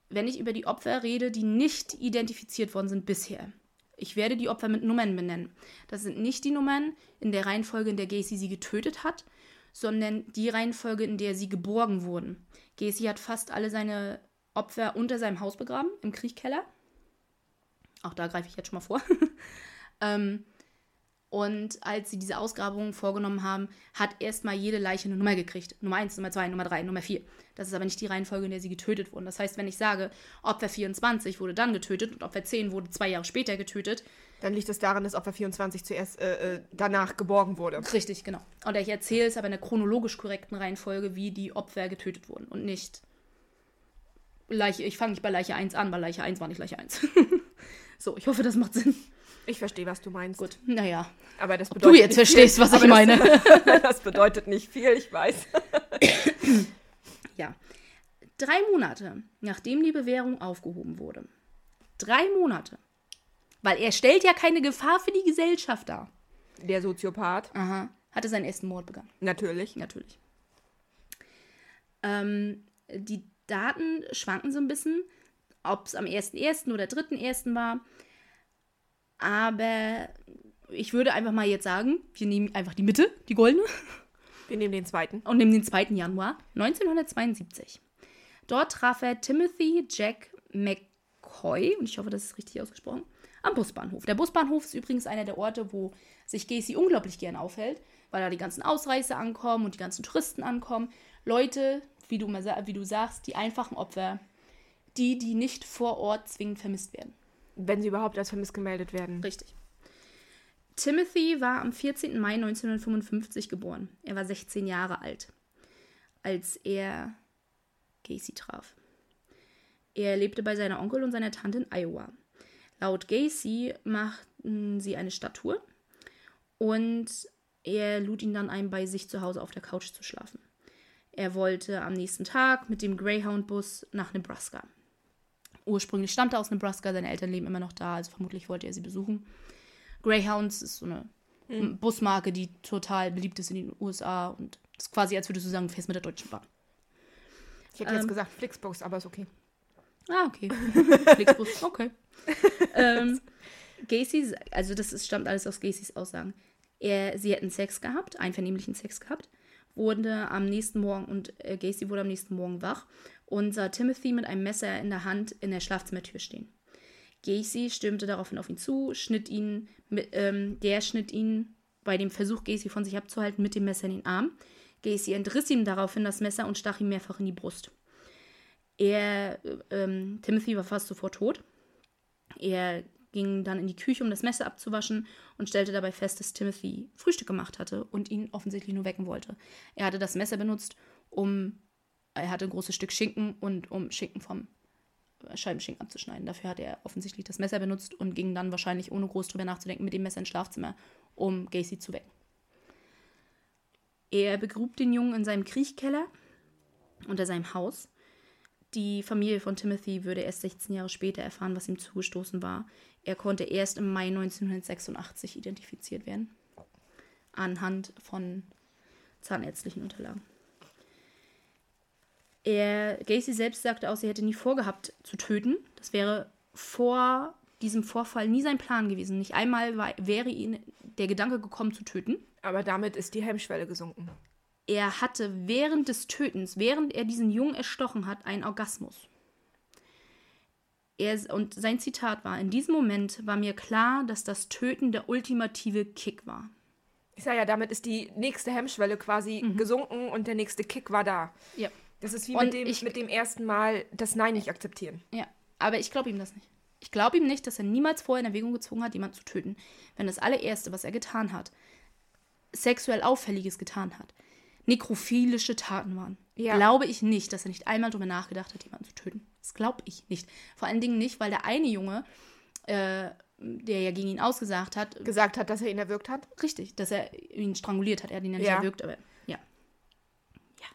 Wenn ich über die Opfer rede, die nicht identifiziert worden sind bisher, ich werde die Opfer mit Nummern benennen. Das sind nicht die Nummern in der Reihenfolge, in der Gacy sie getötet hat, sondern die Reihenfolge, in der sie geborgen wurden. Gacy hat fast alle seine Opfer unter seinem Haus begraben, im Kriechkeller. Auch da greife ich jetzt schon mal vor. ähm, und als sie diese Ausgrabungen vorgenommen haben, hat erstmal jede Leiche eine Nummer gekriegt. Nummer 1, Nummer 2, Nummer 3, Nummer 4. Das ist aber nicht die Reihenfolge, in der sie getötet wurden. Das heißt, wenn ich sage, Opfer 24 wurde dann getötet und Opfer 10 wurde zwei Jahre später getötet, Dann liegt es daran, dass Opfer 24 zuerst äh, äh, danach geborgen wurde. Richtig, genau. Und ich erzähle es aber in der chronologisch korrekten Reihenfolge, wie die Opfer getötet wurden und nicht Leiche, ich fange nicht bei Leiche 1 an, bei Leiche 1 war nicht Leiche 1. so, ich hoffe, das macht Sinn. Ich verstehe, was du meinst. Gut, naja. Aber das Du bedeutet jetzt nicht verstehst, viel. was ich meine. Das, das bedeutet nicht viel, ich weiß. Ja. Drei Monate, nachdem die Bewährung aufgehoben wurde. Drei Monate. Weil er stellt ja keine Gefahr für die Gesellschaft dar. Der Soziopath, Aha. Hatte seinen ersten Mord begangen. natürlich. Natürlich. Ähm, die Daten schwanken so ein bisschen, ob es am 1.1. oder 3.1. war. Aber ich würde einfach mal jetzt sagen, wir nehmen einfach die Mitte, die goldene, Wir nehmen den zweiten. und nehmen den 2. Januar 1972. Dort traf er Timothy Jack McCoy, und ich hoffe, das ist richtig ausgesprochen, am Busbahnhof. Der Busbahnhof ist übrigens einer der Orte, wo sich Gacy unglaublich gern aufhält, weil da die ganzen Ausreißer ankommen und die ganzen Touristen ankommen. Leute, wie du, wie du sagst, die einfachen Opfer, die, die nicht vor Ort zwingend vermisst werden. Wenn sie überhaupt als vermisst gemeldet werden. Richtig. Timothy war am 14. Mai 1955 geboren. Er war 16 Jahre alt, als er Gacy traf. Er lebte bei seiner Onkel und seiner Tante in Iowa. Laut Gacy machten sie eine Stadttour und er lud ihn dann ein, bei sich zu Hause auf der Couch zu schlafen. Er wollte am nächsten Tag mit dem Greyhound-Bus nach Nebraska. Ursprünglich stammte er aus Nebraska, seine Eltern leben immer noch da, also vermutlich wollte er sie besuchen. Greyhounds ist so eine Busmarke, die total beliebt ist in den USA und ist quasi, als würdest du sagen, du fährst mit der Deutschen Bahn. Ich hätte jetzt Ähm. gesagt Flixbus, aber ist okay. Ah, okay. Flixbus, okay. ähm, Gacy, also das ist, stammt alles aus Gacys Aussagen. Er, sie hätten Sex gehabt, einvernehmlichen Sex gehabt, wurde am nächsten Morgen und äh, Gacy wurde am nächsten Morgen wach und sah Timothy mit einem Messer in der Hand in der Schlafzimmertür stehen. Gacy stürmte daraufhin auf ihn zu, schnitt ihn, ähm, der schnitt ihn bei dem Versuch, Gacy von sich abzuhalten, mit dem Messer in den Arm. Gacy entriss ihm daraufhin das Messer und stach ihm mehrfach in die Brust. Er, ähm, Timothy war fast sofort tot. Er ging dann in die Küche, um das Messer abzuwaschen und stellte dabei fest, dass Timothy Frühstück gemacht hatte und ihn offensichtlich nur wecken wollte. Er hatte das Messer benutzt, um, er hatte ein großes Stück Schinken und um Schinken vom äh, Scheibenschinken abzuschneiden. Dafür hat er offensichtlich das Messer benutzt und ging dann wahrscheinlich, ohne groß drüber nachzudenken, mit dem Messer ins Schlafzimmer, um Gacy zu wecken. Er begrub den Jungen in seinem Kriechkeller unter seinem Haus. Die Familie von Timothy würde erst 16 Jahre später erfahren, was ihm zugestoßen war. Er konnte erst im Mai 1986 identifiziert werden. Anhand von zahnärztlichen Unterlagen. Er, Gacy selbst sagte auch, sie hätte nie vorgehabt zu töten. Das wäre vor diesem Vorfall nie sein Plan gewesen. Nicht einmal war, wäre ihm der Gedanke gekommen zu töten. Aber damit ist die Hemmschwelle gesunken. Er hatte während des Tötens, während er diesen Jungen erstochen hat, einen Orgasmus. Er, und sein Zitat war: In diesem Moment war mir klar, dass das Töten der ultimative Kick war. Ich sage ja, damit ist die nächste Hemmschwelle quasi gesunken und der nächste Kick war da. Ja. Das ist wie Und mit dem, ich- mit dem ersten Mal das Nein nicht akzeptieren. Ja, aber ich glaube ihm das nicht. Ich glaube ihm nicht, dass er niemals vorher in Erwägung gezogen hat, jemanden zu töten. Wenn das allererste, was er getan hat, sexuell Auffälliges getan hat, nekrophilische Taten waren, Ja. glaube ich nicht, dass er nicht einmal darüber nachgedacht hat, jemanden zu töten. Das glaube ich nicht. Vor allen Dingen nicht, weil der eine Junge, äh, der ja gegen ihn ausgesagt hat, Gesagt hat, dass er ihn erwürgt hat. richtig, dass er ihn stranguliert hat. Er hat ihn ja nicht Ja. erwürgt, aber ja. Ja.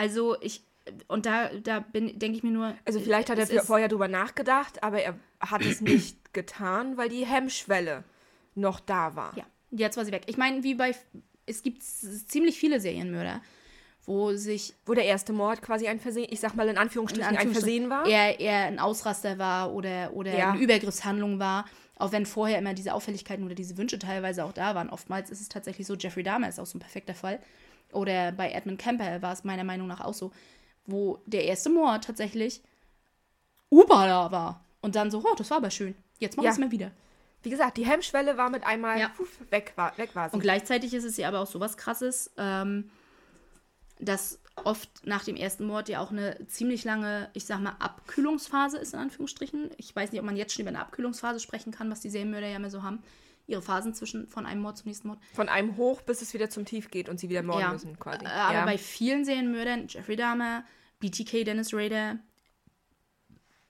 Also ich, und da, da denke ich mir nur. Also vielleicht hat er vorher drüber nachgedacht, aber er hat es nicht getan, weil die Hemmschwelle noch da war. Ja, jetzt war sie weg. Ich meine, wie bei. Es gibt ziemlich viele Serienmörder, wo sich. Wo der erste Mord quasi ein Versehen, ich sag mal in Anführungsstrichen, in Anführungsstrichen ein Versehen war. Er, er ein Ausraster war oder, oder ja. eine Übergriffshandlung war. Auch wenn vorher immer diese Auffälligkeiten oder diese Wünsche teilweise auch da waren. Oftmals ist es tatsächlich so, Jeffrey Dahmer ist auch so ein perfekter Fall. Oder bei Edmund Kemper war es meiner Meinung nach auch so, wo der erste Mord tatsächlich Uber da war. Und dann so, oh, das war aber schön. Jetzt machen wir ja. es mal wieder. Wie gesagt, die Hemmschwelle war mit einmal ja. puf, weg, war, weg war sie. Und gleichzeitig ist es ja aber auch so was Krasses, ähm, dass oft nach dem ersten Mord ja auch eine ziemlich lange, ich sag mal, Abkühlungsphase ist, in Anführungsstrichen. Ich weiß nicht, ob man jetzt schon über eine Abkühlungsphase sprechen kann, was die Serienmörder ja immer so haben. Ihre Phasen zwischen von einem Mord zum nächsten Mord. Von einem hoch, bis es wieder zum Tief geht und sie wieder morden ja. müssen, quasi. Aber ja. bei vielen Serienmördern, Jeffrey Dahmer, BTK, Dennis Rader,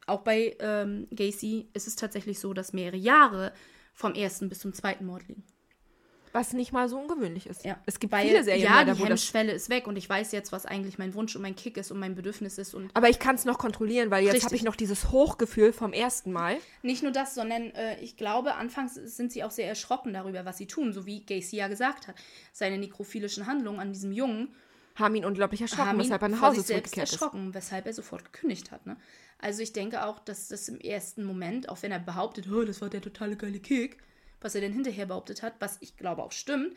auch bei ähm, Gacy ist es tatsächlich so, dass mehrere Jahre vom ersten bis zum zweiten Mord liegen. Was nicht mal so ungewöhnlich ist. Ja. Es gibt Weil, viele Serien, ja, die Hemmschwelle ist weg und ich weiß jetzt, was eigentlich mein Wunsch und mein Kick ist und mein Bedürfnis ist. Und Aber ich kann es noch kontrollieren, weil jetzt habe ich noch dieses Hochgefühl vom ersten Mal. Nicht nur das, sondern äh, ich glaube, anfangs sind sie auch sehr erschrocken darüber, was sie tun, so wie Gacy ja gesagt hat. Seine nekrophilischen Handlungen an diesem Jungen haben ihn unglaublich erschrocken, weshalb er nach Hause zurückgekehrt ist. erschrocken, weshalb er sofort gekündigt hat. Ne? Also ich denke auch, dass das im ersten Moment, auch wenn er behauptet, oh, das war der totale geile Kick, was er denn hinterher behauptet hat, was ich glaube auch stimmt,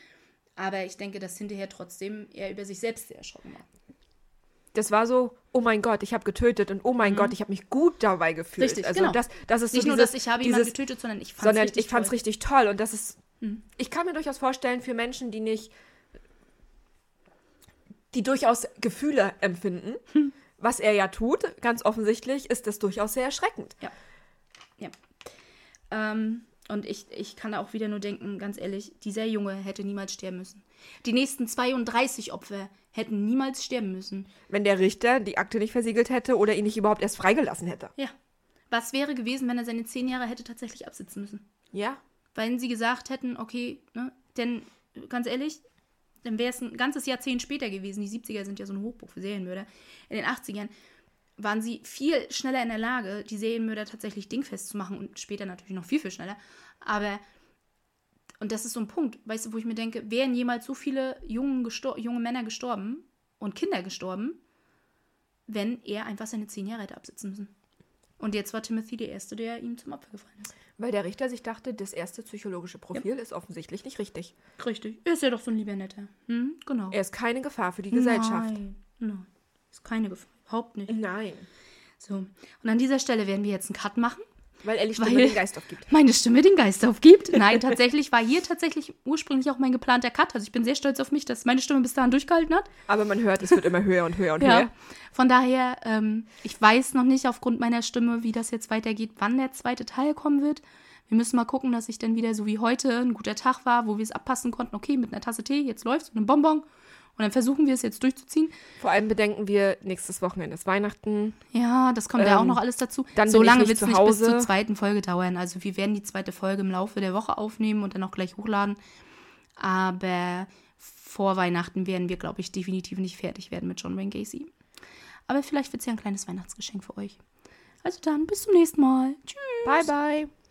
aber ich denke, dass hinterher trotzdem er über sich selbst sehr erschrocken war. Das war so, oh mein Gott, ich habe getötet und oh mein mhm. Gott, ich habe mich gut dabei gefühlt. Richtig, also genau. das, das ist Nicht so nur, dass ich habe jemanden getötet, sondern ich fand es richtig, toll. richtig toll. Und das ist, mhm. ich kann mir durchaus vorstellen, für Menschen, die nicht, die durchaus Gefühle empfinden, hm was er ja tut, ganz offensichtlich, ist das durchaus sehr erschreckend. Ja. Ja. Ähm, und ich, ich kann auch wieder nur denken, ganz ehrlich, dieser Junge hätte niemals sterben müssen. Die nächsten 32 Opfer hätten niemals sterben müssen. Wenn der Richter die Akte nicht versiegelt hätte oder ihn nicht überhaupt erst freigelassen hätte. Ja. Was wäre gewesen, wenn er seine zehn Jahre hätte tatsächlich absitzen müssen? Ja. Weil sie gesagt hätten, okay, ne, denn ganz ehrlich, dann wäre es ein ganzes Jahrzehnt später gewesen. Die 70er sind ja so ein Hochbuch für Serienmörder. In den 80ern waren sie viel schneller in der Lage, die Serienmörder tatsächlich dingfest zu machen und später natürlich noch viel, viel schneller. Aber, und das ist so ein Punkt, weißt du, wo ich mir denke, wären jemals so viele junge, junge Männer gestorben und Kinder gestorben, wenn er einfach seine zehn Jahre hätte absitzen müssen? Und jetzt war Timothy der Erste, der ihm zum Opfer gefallen ist. Weil der Richter sich dachte, das erste psychologische Profil ja. ist offensichtlich nicht richtig. Richtig. Er ist ja doch so ein lieber Netter. Hm? Genau. Er ist keine Gefahr für die Gesellschaft. Nein, nein. Ist keine Gefahr. Überhaupt nicht. Nein. So. Und an dieser Stelle werden wir jetzt einen Cut machen. Weil Ellie Stimme den Geist aufgibt. Meine Stimme den Geist aufgibt. Nein, tatsächlich war hier tatsächlich ursprünglich auch mein geplanter Cut. Also ich bin sehr stolz auf mich, dass meine Stimme bis dahin durchgehalten hat. Aber man hört, es wird immer höher und höher und ja. höher. Von daher, ähm, ich weiß noch nicht aufgrund meiner Stimme, wie das jetzt weitergeht, wann der zweite Teil kommen wird. Wir müssen mal gucken, dass ich dann wieder so wie heute ein guter Tag war, wo wir es abpassen konnten. Okay, mit einer Tasse Tee, jetzt läuft's und einem Bonbon. Und dann versuchen wir es jetzt durchzuziehen. Vor allem bedenken wir, nächstes Wochenende ist Weihnachten. Ja, das kommt ähm, ja auch ähm, noch alles dazu. Dann so lange wird es nicht bis zur zweiten Folge dauern. Also wir werden die zweite Folge im Laufe der Woche aufnehmen und dann auch gleich hochladen. Aber vor Weihnachten werden wir, glaube ich, definitiv nicht fertig werden mit John Wayne Gacy. Aber vielleicht wird es ja ein kleines Weihnachtsgeschenk für euch. Also dann, bis zum nächsten Mal. Tschüss. Bye, bye.